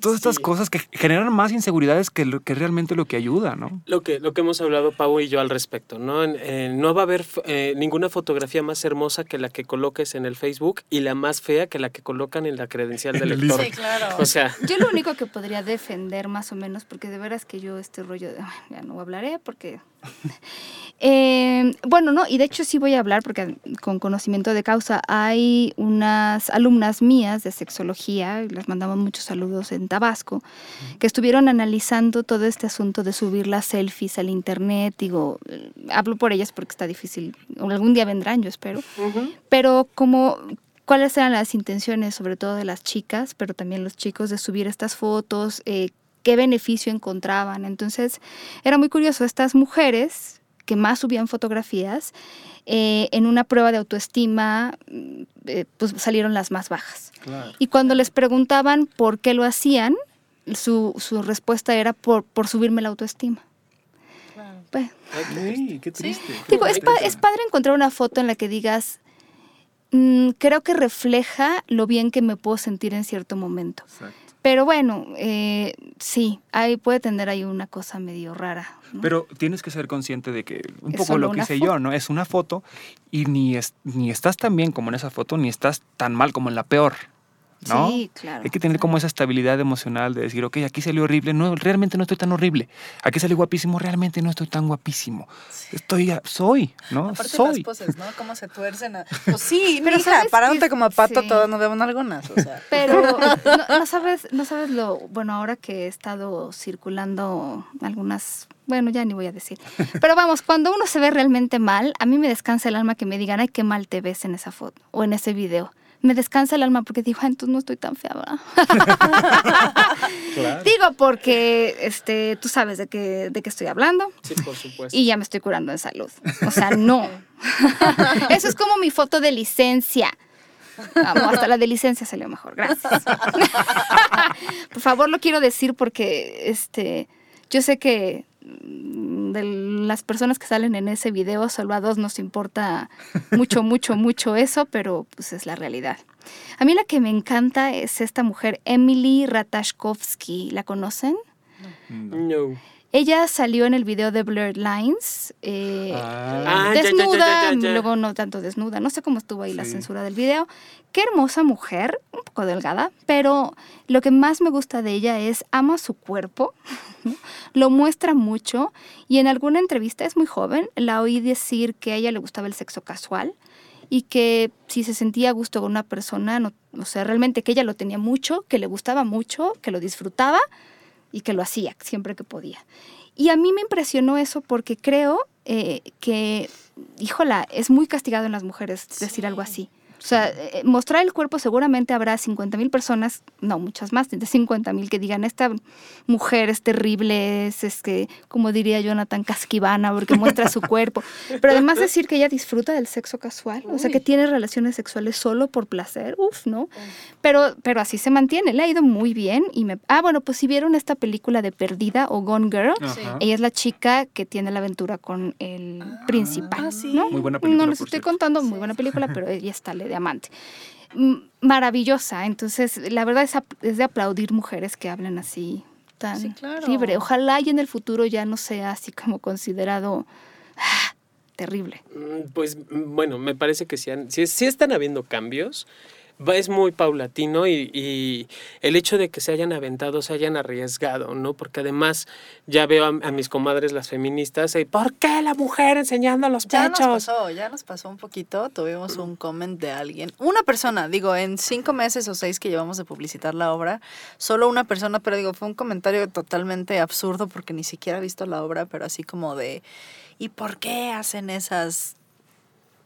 Todas estas cosas que generan más inseguridades que, lo, que realmente lo que ayuda, ¿no? Lo que, lo que hemos hablado Pau y yo al respecto, ¿no? En- eh, no va a haber eh, ninguna fotografía más hermosa que la que coloques en el Facebook y la más fea que la que colocan en la credencial del lector. Sí, claro. O sea, Yo lo único que podría defender más o menos, porque de veras que yo este rollo de, ya no hablaré porque... Eh, bueno, no, y de hecho sí voy a hablar porque con conocimiento de causa hay unas alumnas mías de sexología, les mandamos muchos saludos en Tabasco, que estuvieron analizando todo este asunto de subir las selfies al internet, digo, hablo por ellas porque está difícil, algún día vendrán, yo espero, pero como cuáles eran las intenciones, sobre todo de las chicas, pero también los chicos, de subir estas fotos, eh, qué beneficio encontraban. Entonces, era muy curioso, estas mujeres que más subían fotografías, eh, en una prueba de autoestima, mm, eh, pues salieron las más bajas. Y cuando les preguntaban por qué lo hacían, su, su respuesta era por, por subirme la autoestima. Pues, Ay, qué triste. Digo, es, pa- es padre encontrar una foto en la que digas, "Mm, creo que refleja lo bien que me puedo sentir en cierto momento. Pero bueno, eh, sí, ahí puede tener ahí una cosa medio rara. ¿no? Pero tienes que ser consciente de que un Es poco lo que hice yo, ¿no? Es una foto y ni, es, ni estás tan bien como en esa foto, ni estás tan mal como en la peor. ¿No? Sí, claro. Hay que tener como esa estabilidad emocional de decir, ok, aquí salió horrible, no, realmente no estoy tan horrible. Aquí salió guapísimo, realmente no estoy tan guapísimo. Estoy, soy, ¿no? Aparte soy. las poses, ¿no? Cómo se tuercen. a- Pues sí, Pero mija, ¿sabes parándote qué? como pato Sí. todos nos vemos algunas, o sea. Pero no, no sabes, no sabes lo, bueno, ahora que he estado circulando algunas, bueno, ya ni voy a decir. Pero vamos, cuando uno se ve realmente mal, a mí me descansa el alma que me digan, ay, qué mal te ves en esa foto o en ese video. Me descansa el alma porque digo, "Ay, entonces no estoy tan fea, ¿verdad? Digo porque este, tú sabes de qué, de qué estoy hablando. Sí, por supuesto. Y ya me estoy curando en salud. O sea, no. Eso es como mi foto de licencia. Vamos, hasta la de licencia salió mejor. Gracias. Por favor, lo quiero decir porque este, yo sé que de las personas que salen en ese video, solo a dos nos importa mucho, mucho, mucho eso, pero pues es la realidad. A mí la que me encanta es esta mujer, Emily Ratajkowski. ¿La conocen? No. Ella salió en el video de Blurred Lines. eh, Ah. Ah, ya, ya, ya, desnuda, ya, ya. luego no tanto desnuda. No sé cómo estuvo ahí la censura del video. Qué hermosa mujer, un poco delgada, pero lo que más me gusta de ella es ama su cuerpo, lo muestra mucho y en alguna entrevista es muy joven, la oí decir que a ella le gustaba el sexo casual y que si se sentía a gusto con una persona, no, o sea, realmente que ella lo tenía mucho, que le gustaba mucho, que lo disfrutaba y que lo hacía siempre que podía. Y a mí me impresionó eso porque creo eh, que, híjola, es muy castigado en las mujeres decir algo así. O sea, eh, mostrar el cuerpo seguramente habrá 50 mil personas, no, muchas más, de 50 mil que digan, esta mujer es terrible, es, es que, como diría Jonathan, casquivana porque muestra su cuerpo. Pero además decir que ella disfruta del sexo casual, o sea, que tiene relaciones sexuales solo por placer, uff, ¿no? Pero, pero así se mantiene, le ha ido muy bien. Y me, ah, bueno, pues si vieron esta película de Perdida o Gone Girl, Ajá. ella es la chica que tiene la aventura con el principal. ah, sí. ¿no? Muy buena película, No les estoy cierto. contando, muy buena película, pero ella está de amante. Mm, Maravillosa. Entonces, la verdad es, de aplaudir mujeres que hablan así tan Sí, claro. libre. Ojalá y en el futuro ya no sea así como considerado ah, terrible. Mm, Pues mm, bueno, me parece que sí, sí están habiendo cambios. Es muy paulatino y, y el hecho de que se hayan aventado, se hayan arriesgado, ¿no? Porque además ya veo a, a mis comadres las feministas y ¿por qué la mujer enseñando los Ya nos pechos? pasó, ya nos pasó un poquito. Tuvimos un comment de alguien. Una persona, digo, en cinco meses o seis que llevamos de publicitar la obra, solo una persona, pero digo, fue un comentario totalmente absurdo porque ni siquiera ha visto la obra, pero así como de, ¿y por qué hacen esas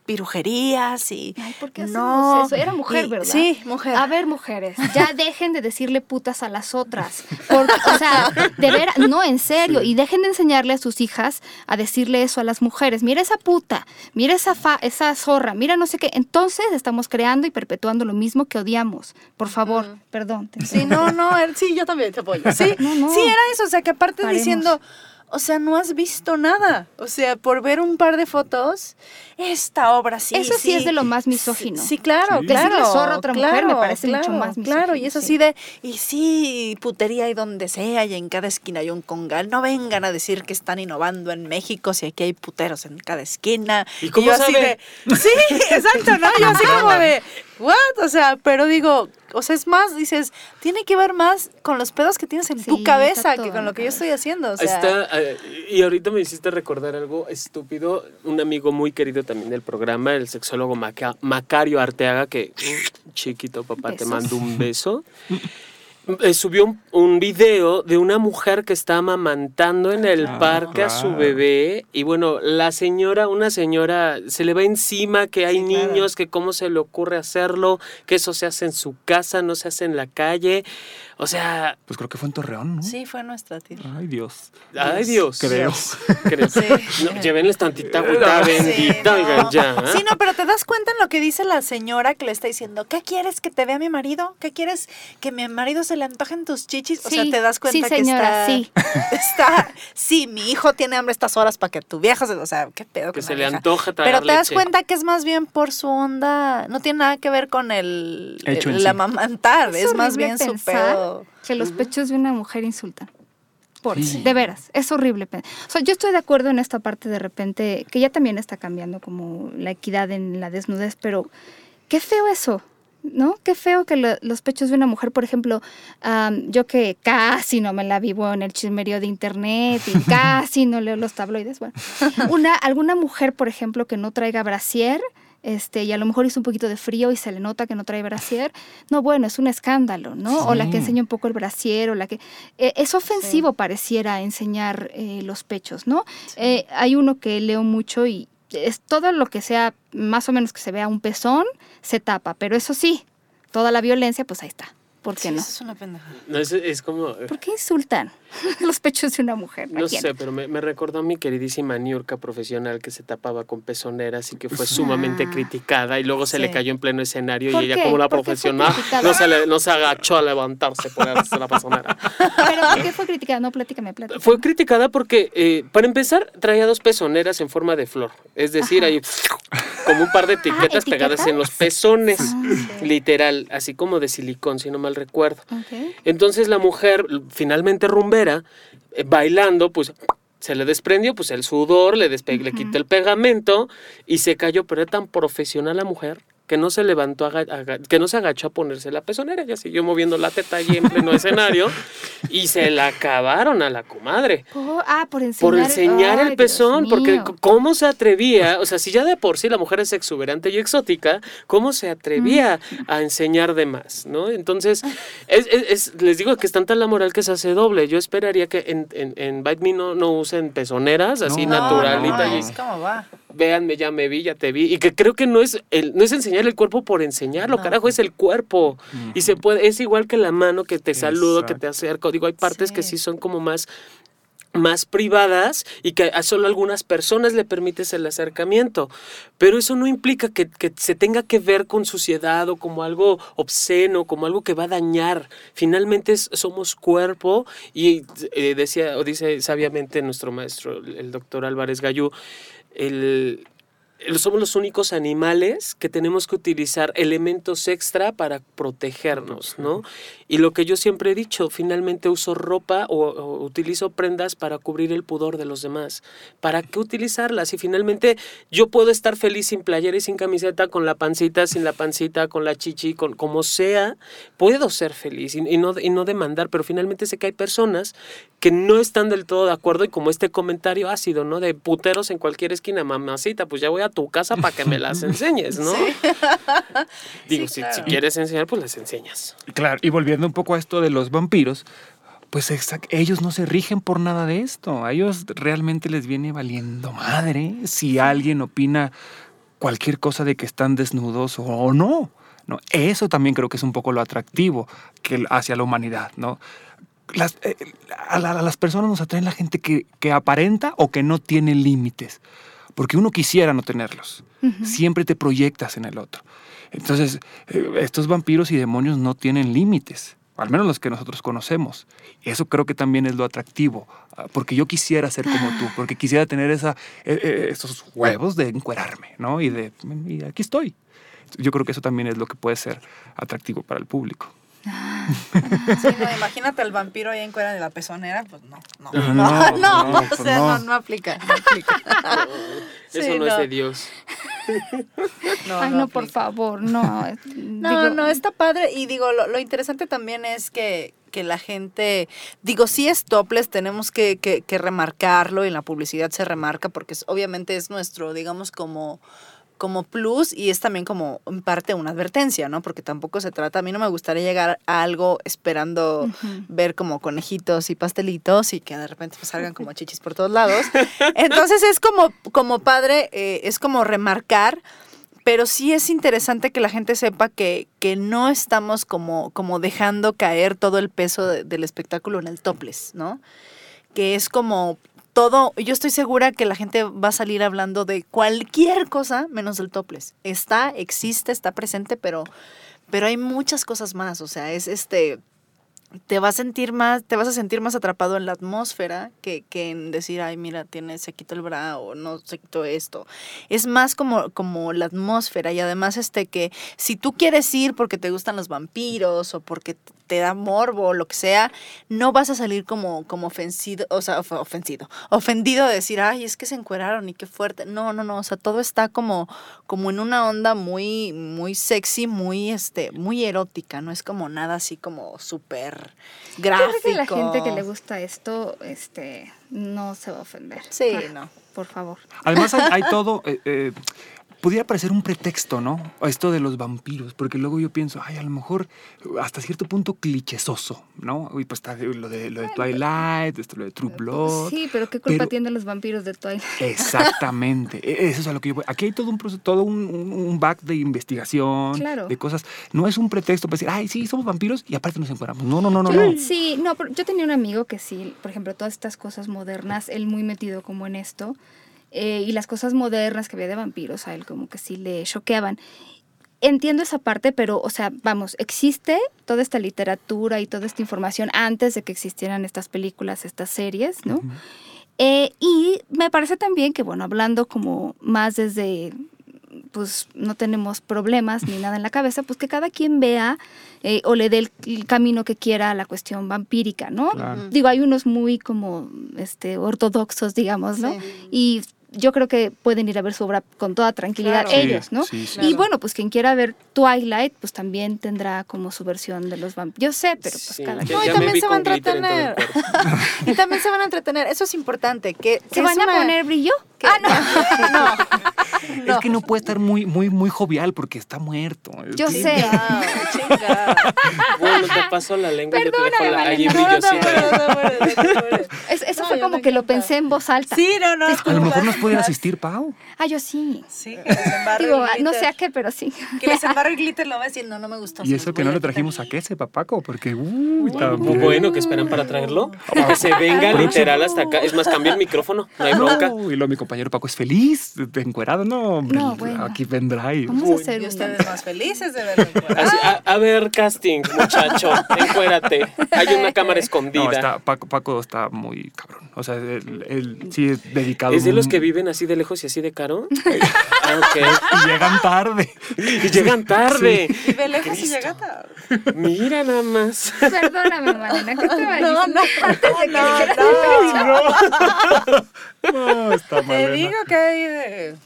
pirujerías? Y Ay, ¿por qué no, eso? Era mujer, y- ¿verdad? Sí, mujer. A ver, mujeres, ya dejen de decirle putas a las otras. Porque, o sea, de veras, no, en serio. Y dejen de enseñarle a sus hijas a decirle eso a las mujeres. Mira esa puta, mira esa, fa- esa zorra, mira no sé qué. Entonces estamos creando y perpetuando lo mismo que odiamos. Por favor, perdón. Sí, no, no, sí, yo también te apoyo. Sí, No, no. sí, era eso, o sea, que aparte Paremos. diciendo, o sea, no has visto nada. O sea, por ver un par de fotos, esta obra sí. Eso sí es de lo más misógino. Sí, sí, claro, Sí. claro. Decirle zorra a otra mujer me claro, parece mucho más Claro, y misógino, es así sí. de, y sí, putería y donde sea, y en cada esquina hay un congal. No vengan a decir que están innovando en México si aquí hay puteros en cada esquina. ¿Y cómo yo así sabe? de, sí, exacto, ¿no? Yo así como de, what? O sea, pero digo, o sea, es más, dices, tiene que ver más con los pedos que tienes en Sí, tu cabeza que con lo que yo estoy haciendo. O sea, Está, eh, y ahorita me hiciste recordar algo estúpido. Un amigo muy querido también del programa, el sexólogo Maca- Macario Arteaga, que mm, chiquito papá, te mando un beso. eh, subió un, un video de una mujer que está amamantando en el Ah, parque a su bebé y bueno, la señora, una señora, se le va encima que hay Sí, claro. niños, que cómo se le ocurre hacerlo, que eso se hace en su casa, no se hace en la calle. O sea, Pues creo que fue en Torreón, ¿no? sí, fue nuestra tía. Ay, Dios. ay Dios. Creo. ¿Crees? Sí. No, llévenles tantita agüita Sí, bendita, no. oigan, ya. ¿eh? Sí, no, pero te das cuenta en lo que dice la señora que le está diciendo, ¿qué quieres que te vea mi marido? ¿Qué quieres que mi marido se le antojen tus chichis? O sea, Sí, te das cuenta sí, señora, que sí. está, está, sí, mi hijo tiene hambre estas horas para que tu vieja se, o sea, qué pedo Que se la le vieja? antoja tragar Pero te das leche. cuenta que es más bien por su onda, no tiene nada que ver con el, Hecho en el sí. amamantar, es, más bien su pensar Que los pechos de una mujer insultan. Por, Sí. De veras, es horrible. O sea, yo estoy de acuerdo en esta parte de repente, que ya también está cambiando como la equidad en la desnudez, pero qué feo eso. ¿no? Qué feo que lo- los pechos de una mujer, por ejemplo, yo que casi no me la vivo en el chismerío de internet y casi no leo los tabloides, bueno, una, alguna mujer, por ejemplo, que no traiga brasier, este, y a lo mejor hizo un poquito de frío y se le nota que no trae brasier, no, bueno, es un escándalo, ¿no? O la que enseña un poco el brasier, o la que... eh, es ofensivo pareciera enseñar eh, los pechos, ¿no? Eh, hay uno que leo mucho y es todo lo que sea, más o menos que se vea un pezón, se tapa, pero eso sí, toda la violencia, pues ahí está. ¿Por qué Sí, no? eso es una pendejada. No, es, es como... ¿Por qué insultan los pechos de una mujer? ¿A No quién? sé, pero me, me recordó a mi queridísima Niurka profesional que se tapaba con pezoneras y que fue Ah. sumamente criticada y luego se le cayó en pleno escenario y ¿Por ella qué? como la ¿Por qué fue profesional no se, le- no se agachó a levantarse por hacer la pezonera. ¿Pero por qué fue criticada? No, platícame, platícame. Fue criticada porque, eh, para empezar, traía dos pezoneras en forma de flor. Es decir, Ajá. hay como un par de etiquetas pegadas en los pezones. Ah, Literal, así como de silicón, si no mal recuerdo. Entonces la mujer, finalmente rumbera, eh, bailando, pues se le desprendió pues el sudor, le, despe- le quitó el pegamento y se cayó, pero era tan profesional la mujer que no se levantó, aga- que no se agachó a ponerse la pezonera, ya siguió moviendo la teta allí en pleno escenario y se la acabaron a la comadre. Por- ah, por enseñar, Por enseñar el Dios pezón, porque mío. ¿cómo se atrevía? O sea, si ya de por sí la mujer es exuberante y exótica, ¿cómo se atrevía a enseñar de más? ¿no? Entonces, es, es- es- les digo que es tanta la moral que se hace doble. Yo esperaría que en, en, en Bite Me no, no usen pezoneras así No, naturalita. No, es como va. Véanme, ya me vi, ya te vi. Y que creo que no es, el, no es enseñar el cuerpo por enseñarlo, No. carajo, es el cuerpo. Y se puede, es igual que la mano que te saludo, que te acerco. Digo, hay partes que Sí. son como más más privadas y que a solo algunas personas le permites el acercamiento. Pero eso no implica que, que se tenga que ver con suciedad o como algo obsceno, como algo que va a dañar. Finalmente es- somos cuerpo y eh, decía, o dice sabiamente nuestro maestro, el, el doctor Álvarez Gallú, el, somos los únicos animales que tenemos que utilizar elementos extra para protegernos, ¿no? Y lo que yo siempre he dicho, finalmente uso ropa o, o utilizo prendas para cubrir el pudor de los demás. ¿Para qué utilizarlas? Y finalmente yo puedo estar feliz sin playera y sin camiseta, con la pancita, sin la pancita, con la chichi, con como sea, puedo ser feliz y, y no, y no demandar, pero finalmente sé que hay personas que no están del todo de acuerdo y como este comentario ácido, ¿no? De puteros en cualquier esquina, mamacita, pues ya voy a tu casa para que me las enseñes, ¿no? Digo, Sí, si, claro. si quieres enseñar, pues las enseñas. Claro, y volviendo un poco a esto de los vampiros, pues exact- ellos no se rigen por nada de esto. A ellos realmente les viene valiendo madre si alguien opina cualquier cosa de que están desnudos o, o no. no. Eso también creo que es un poco lo atractivo que hacia la humanidad, ¿no? Las, eh, a, la- a las personas nos atraen la gente que, que aparenta o que no tiene límites, porque uno quisiera no tenerlos. Siempre te proyectas en el otro. Entonces, eh, estos vampiros y demonios no tienen límites, al menos los que nosotros conocemos. Eso creo que también es lo atractivo, ah, porque yo quisiera ser como tú, porque quisiera tener esa, eh, eh, esos huevos de encuerarme, ¿no? Y de, y aquí estoy. Yo creo que eso también es lo que puede ser atractivo para el público. Sí, no, imagínate al vampiro ahí en cuera de la pezonera, pues no, no. No, No, no, no, no, o pues sea, no. no, no aplica, no aplica. Eso Sí, no, es de Dios. No, Ay, no, por favor, no. eh, No, digo, no, está padre. Y digo, lo, lo interesante también es que, que la gente, digo, si es topless, tenemos que, que, que remarcarlo y en la publicidad se remarca porque es- obviamente es nuestro, digamos, como como plus y es también como en parte una advertencia, ¿no? Porque tampoco se trata, a mí no me gustaría llegar a algo esperando ver como conejitos y pastelitos y que de repente pues, salgan como chichis por todos lados. Entonces es como, como padre, eh, es como remarcar, pero sí es interesante que la gente sepa que, que no estamos como, como dejando caer todo el peso de- del espectáculo en el topless, ¿no? Que es como todo, yo estoy segura que la gente va a salir hablando de cualquier cosa menos del topless. Está, existe, está presente, pero, pero hay muchas cosas más, o sea, es este te vas a sentir más, te vas a sentir más atrapado en la atmósfera que, que en decir, ay, mira, tiene, se quitó el bra o no se quitó esto. Es más como, como la atmósfera y además este que si tú quieres ir porque te gustan los vampiros o porque te da morbo o lo que sea, no vas a salir como, como ofensido, o sea, of- ofensido, ofendido de decir, ay, es que se encueraron y qué fuerte. No, no, no, o sea, todo está como, como en una onda muy, muy sexy, muy, este, muy erótica, no es como nada así como súper Yo gráfico. creo que la gente que le gusta esto, este, no se va a ofender. Sí, Ah, no. Por favor. Además hay, hay todo, eh, eh, pudiera parecer un pretexto, ¿no? Esto de los vampiros, porque luego yo pienso, ay, a lo mejor hasta cierto punto clichesoso, ¿no? Y pues está lo de, lo de Twilight, esto, lo de True Blood. Sí, pero qué culpa pero- tienen los vampiros de Twilight. Exactamente, e- eso es a lo que yo voy. Aquí hay todo un proceso, todo un, un- un back de investigación, Claro. de cosas. No es un pretexto para decir, ay, sí, somos vampiros y aparte nos encuadramos. No, no, no, no, no. Sí, no, pero yo tenía un amigo que sí, por ejemplo, todas estas cosas modernas, él muy metido como en esto, eh, y las cosas modernas que había de vampiros, a él como que sí le choqueaban. Entiendo esa parte, pero, o sea, vamos, existe toda esta literatura y toda esta información antes de que existieran estas películas, estas series, ¿no? Eh, y me parece también que, bueno, hablando como más desde, pues no tenemos problemas ni nada en la cabeza, pues que cada quien vea eh, o le dé el, el camino que quiera a la cuestión vampírica, ¿no? Claro. Digo, hay unos muy como este ortodoxos, digamos, ¿no? Sí. Y yo creo que pueden ir a ver su obra con toda tranquilidad Claro. ellos, ¿no? Sí, sí, Y Claro. bueno, pues quien quiera ver Twilight, pues también tendrá como su versión de los vampiros. Yo sé, pero pues Sí, cada. No, y también se va a en entretener. Y también se van a entretener, eso es importante. Que, ¿Se que van a una- poner brillo? que- Ah, no. no. Es que no puede estar muy, muy, muy jovial porque está muerto. Yo sé. Chingado, chingado. Bueno, te paso la lengua y yo te dejo Perdóname, la, eso No, fue como que lo pensé en voz alta. Sí, no, no. A lo mejor nos puede asistir, Pau. Ah, yo sí. Sí, que les embarre Digo, el no sé a qué, pero sí. Que les embarre el glitter lo va a decir, no, no me gustó. Y eso que no a quitar. trajimos a Kese, Papaco, porque uy, Muy también. bueno, que esperan para traerlo. Que se venga literal hasta acá. Es más, cambia el micrófono, no hay bronca. No, y luego mi compañero Paco es feliz, de encuerado, no, hombre, No, bueno. aquí vendrá y... Vamos a hacer Y un- ustedes más felices de verlo. Así, a, a ver, casting, muchacho, encuérate. Hay una cámara escondida. No, está, Paco, Paco está muy cabrón. O sea, él, él sí es dedicado. ¿Es de los que viven así de lejos y así de caro? Ah, ok. Y llegan tarde. Y llegan tarde. Y de lejos y Cristo. llega tarde. Mira nada más. Perdóname, Malena, ¿qué te va a No, decir? no, Antes de que no, dijeras no. No, está mal. Te digo que hay de,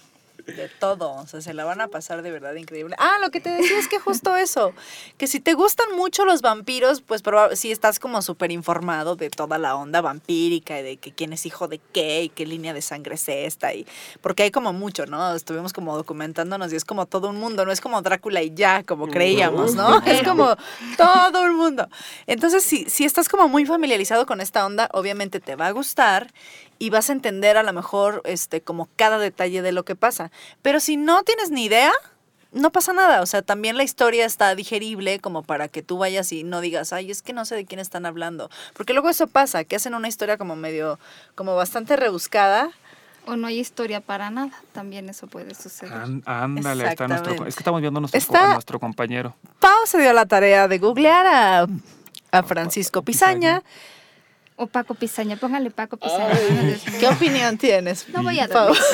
de todo, o sea, se la van a pasar de verdad increíble. Ah, lo que te decía es que justo eso, que si te gustan mucho los vampiros, pues si estás como súper informado de toda la onda vampírica y de que quién es hijo de qué y qué línea de sangre es esta, y porque hay como mucho, ¿no? Estuvimos como documentándonos y es como todo un mundo, no es como Drácula y ya, como creíamos, ¿no? Es como todo el mundo. Entonces, si, si estás como muy familiarizado con esta onda, obviamente te va a gustar y vas a entender a lo mejor este como cada detalle de lo que pasa. Pero si no tienes ni idea, no pasa nada. O sea, también la historia está digerible como para que tú vayas y no digas, ay, es que no sé de quién están hablando. Porque luego eso pasa, que hacen una historia como medio, como bastante rebuscada. O no hay historia para nada. También eso puede suceder. Án- Ándale, está nuestro. Es que estamos viendo a nuestro, Está- a nuestro compañero. Pau se dio la tarea de googlear a, a Francisco Pisaña. O Paco Pizaña, póngale Paco Pizaña. Ay. ¿Qué opinión tienes? No voy a dormir.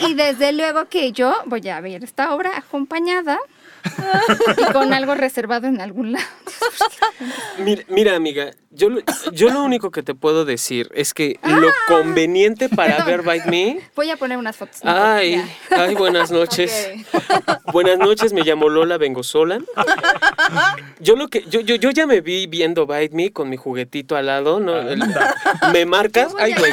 Y desde luego que yo voy a ver esta obra acompañada y con algo reservado en algún lado. Mira, mira, amiga, yo, lo- yo lo único que te puedo decir es que lo conveniente para ver Bite Me. Voy a poner unas fotos. Ay, Ya. ay, buenas noches. Buenas noches, me llamo Lola, vengo sola. Yo lo que, yo, yo, yo ya me vi viendo Bite Me con mi juguetito al lado, ¿no? El- ¿Me marcas? Ay, güey.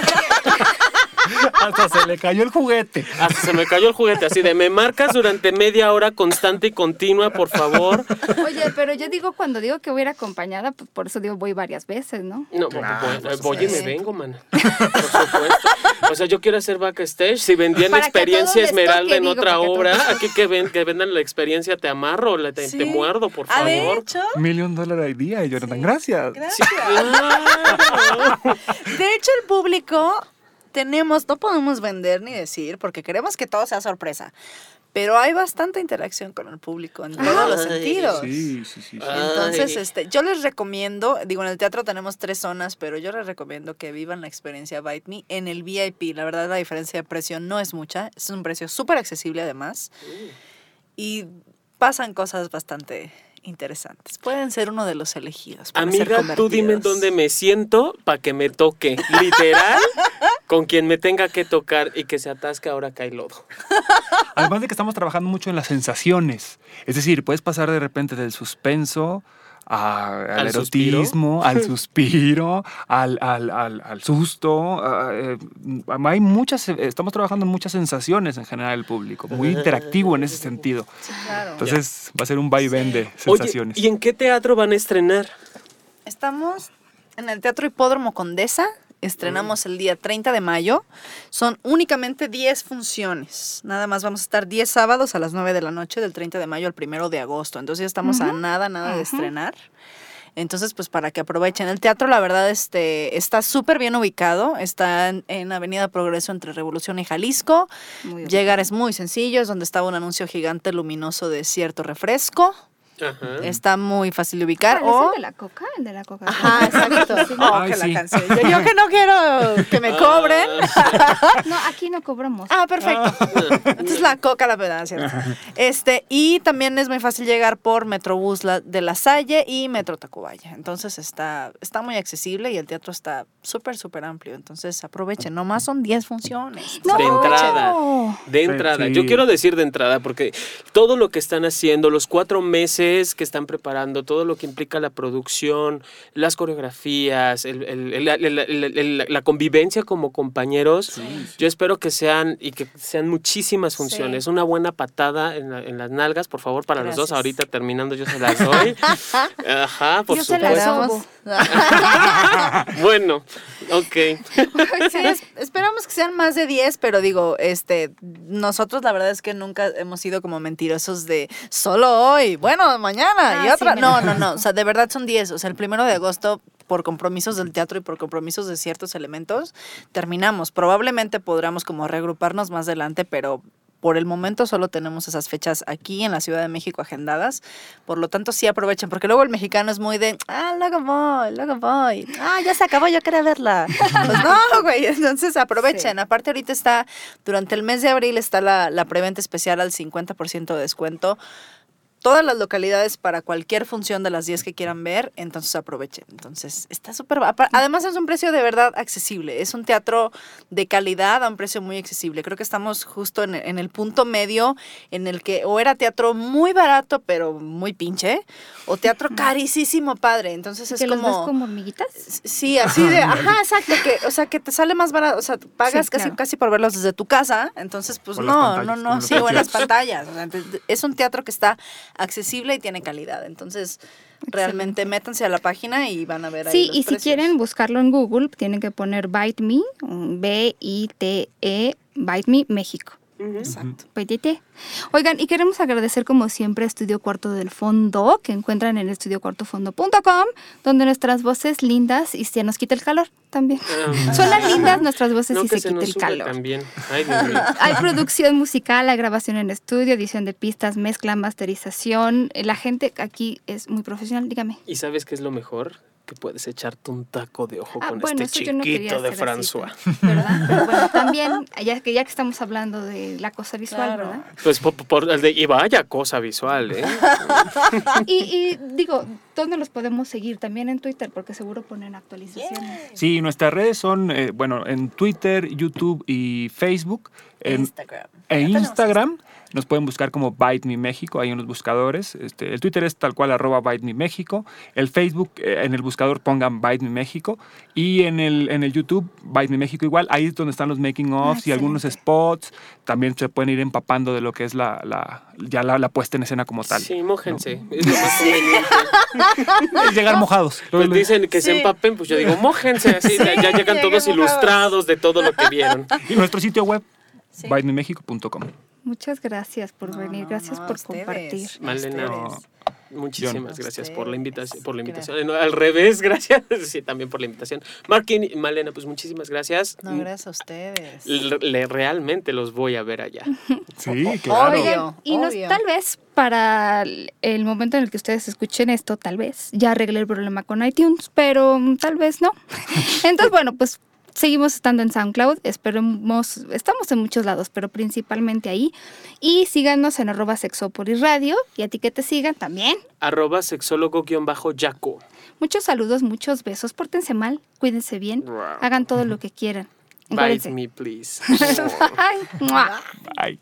Hasta se le cayó el juguete. Hasta se me cayó el juguete así de me marcas durante media hora constante y continua, por favor. Oye, pero yo digo, cuando digo que voy a ir acompañada, pues por eso digo voy varias veces, ¿no? No, Claro, voy, por voy y me vengo, man. Por supuesto. O sea, yo quiero hacer backstage. Si vendían Para experiencia Esmeralda toque, en digo, otra obra, todos. aquí que, ven, que vendan la experiencia Te amarro, la- te, te Sí. muerdo, por Ah, de favor. hecho, Millón dólares al día, Jonathan. Gracias. gracias. Claro. De hecho, el público tenemos, no podemos vender ni decir, porque queremos que todo sea sorpresa. pero hay bastante interacción con el público en todos los Ay, sentidos. Sí, sí, sí. sí. Ah. Entonces, este, yo les recomiendo, digo, en el teatro tenemos tres zonas, pero yo les recomiendo que vivan la experiencia Bite Me en el VIP. La verdad, la diferencia de precio no es mucha, es un precio súper accesible además, y pasan cosas bastante interesantes. Pueden ser uno de los elegidos. para ser Amiga, tú dime dónde me siento para que me toque. Literal, con quien me tenga que tocar y que se atasque ahora cae lodo. Además de que estamos trabajando mucho en las sensaciones. Es decir, puedes pasar de repente del suspenso a- al, ¿Al suspiro? erotismo, al suspiro, al, al- al- al susto. eh, hay muchas, estamos trabajando en muchas sensaciones en general el público, muy interactivo en ese sentido. Claro. Entonces va a ser un vaivén de Oye, sensaciones. ¿y en qué teatro van a estrenar? Estamos en el Teatro Hipódromo Condesa. Estrenamos el día 30 de mayo. Son únicamente 10 funciones. Nada más vamos a estar 10 sábados a las 9 de la noche del 30 de mayo al 1 de agosto. Entonces ya estamos a nada, nada de estrenar. Entonces, pues para que aprovechen. El teatro, la verdad, este, está súper bien ubicado. Está en, en Avenida Progreso entre Revolución y Jalisco. Llegar es muy sencillo. Es donde estaba un anuncio gigante luminoso de cierto refresco. Ajá. Está muy fácil de ubicar. ¿Cuál es o- el de la coca? El de la coca. Ajá, exacto. Oh, Ay, que la sí. canción. Yo, yo que no quiero que me cobren. No, aquí no cobramos. Ah, perfecto. Entonces la coca la pedada, ¿cierto? Este, y también es muy fácil llegar por Metrobús de La Salle y Metro Tacubaya. Entonces está, está muy accesible y el teatro está súper, súper amplio. Entonces aprovechen, nomás son 10 funciones. No. de entrada. No. De Sí, entrada. sí. Yo quiero decir de entrada, porque todo lo que están haciendo, los cuatro meses que están preparando, todo lo que implica la producción, las coreografías, el- el- el- el- el- el- la convivencia como compañeros, yo espero que sean y que sean muchísimas funciones. Una buena patada en, la- en las nalgas, por favor, para los dos. Ahorita terminando yo se las doy. Ajá, por Yo se las supuesto. Bueno, ok. Sí, es- esperamos que sean más de 10, pero digo, este, nosotros la verdad es que nunca hemos sido como mentirosos de solo hoy, bueno, mañana y Ah, otra. sí, no, no, no, o sea, de verdad son 10, o sea, el primero de agosto por compromisos del teatro y por compromisos de ciertos elementos, terminamos. Probablemente podremos como reagruparnos más adelante, pero por el momento solo tenemos esas fechas aquí en la Ciudad de México agendadas. Por lo tanto, sí aprovechen, porque luego el mexicano es muy de, ah, luego voy, luego voy. Ah, ya se acabó, yo quería verla. Pues no, güey, entonces aprovechen. Aparte, ahorita está, durante el mes de abril está la, la preventa especial al 50% de descuento. Todas las localidades para cualquier función de las 10 que quieran ver, entonces aprovechen. Entonces, está súper... Además, es un precio de verdad accesible. Es un teatro de calidad a un precio muy accesible. Creo que estamos justo en, en el punto medio en el que o era teatro muy barato, pero muy pinche, o teatro carísimo, padre. Entonces, es ¿Que los ves como... como hormiguitas? Sí, así de, ajá, exacto, que, o sea, que te sale más barato, o sea, pagas Sí, casi, claro. casi por verlos desde tu casa, entonces, pues no, no, no, sí, o en las pantallas, o sea, ente- es un teatro que está accesible y tiene calidad, entonros realmente métanse a la página y van a ver ahí Sí, los y si quieren buscarlo en Google, tienen que poner Bite Me, B-I-T-E, Bite Me México. Exacto. Petite. Oigan, y queremos agradecer como siempre a Estudio Cuarto del Fondo, que encuentran en estudiocuartofondo.com, donde nuestras voces lindas y se nos quita el calor también. Suenan lindas nuestras voces No, y se, se quita el calor. también. Ay. Hay producción musical, hay grabación en estudio, edición de pistas, mezcla, masterización. La gente aquí es muy profesional, dígame. ¿Y sabes qué es lo mejor? Que puedes echarte un taco de ojo Ah, con bueno, este no chiquito de así, François. pero- ¿verdad? Pero bueno, también, ya que, ya que estamos hablando de la cosa visual, Claro. ¿verdad? Pues por, por el de, y vaya cosa visual, ¿eh? Y, y digo, ¿dónde los podemos seguir? También en Twitter, porque seguro ponen actualizaciones. Sí, nuestras redes son, eh, bueno, en Twitter, YouTube y Facebook. En, Instagram. En Ya tenemos Instagram nos pueden buscar como Bite Me México, hay unos buscadores. Este, el Twitter es tal cual arroba Bite Me México. El Facebook, eh, en el buscador pongan Bite Me México. Y en el, en el YouTube, Bite Me México igual. Ahí es donde están los making offs y algunos spots. También se pueden ir empapando de lo que es la, la- ya la, la puesta en escena como tal. Sí, mójense. Es lo más conveniente. Es llegar mojados. Pues dicen que se Sí. empapen, pues yo digo, mójense. Así ya llegan todos mojados. ilustrados de todo lo que vieron. Y nuestro sitio web, Sí. Muchas gracias por No, venir, no, gracias no, por ustedes, compartir. Malena. Muchísimas gracias por la invitación. Por la invitación. No, al revés, gracias. Sí, también por la invitación. Markin y Malena, pues muchísimas gracias. No, gracias a ustedes. Le- le- realmente los voy a ver allá. Sí, claro. Obvio. Y nos- obvio. tal vez para el el momento en el que ustedes escuchen esto, tal vez ya arreglé el problema con iTunes, pero mm, tal vez no. Entonces, bueno, pues seguimos estando en SoundCloud, esperemos, estamos en muchos lados, pero principalmente ahí. Y síganos en arroba sexopolis radio y a ti que te sigan también. Arroba sexólogo-yaco. Muchos saludos, muchos besos, pórtense mal, cuídense bien, Wow. hagan todo lo que quieran. Bite Encuérdense. me, please. Bye. Bye.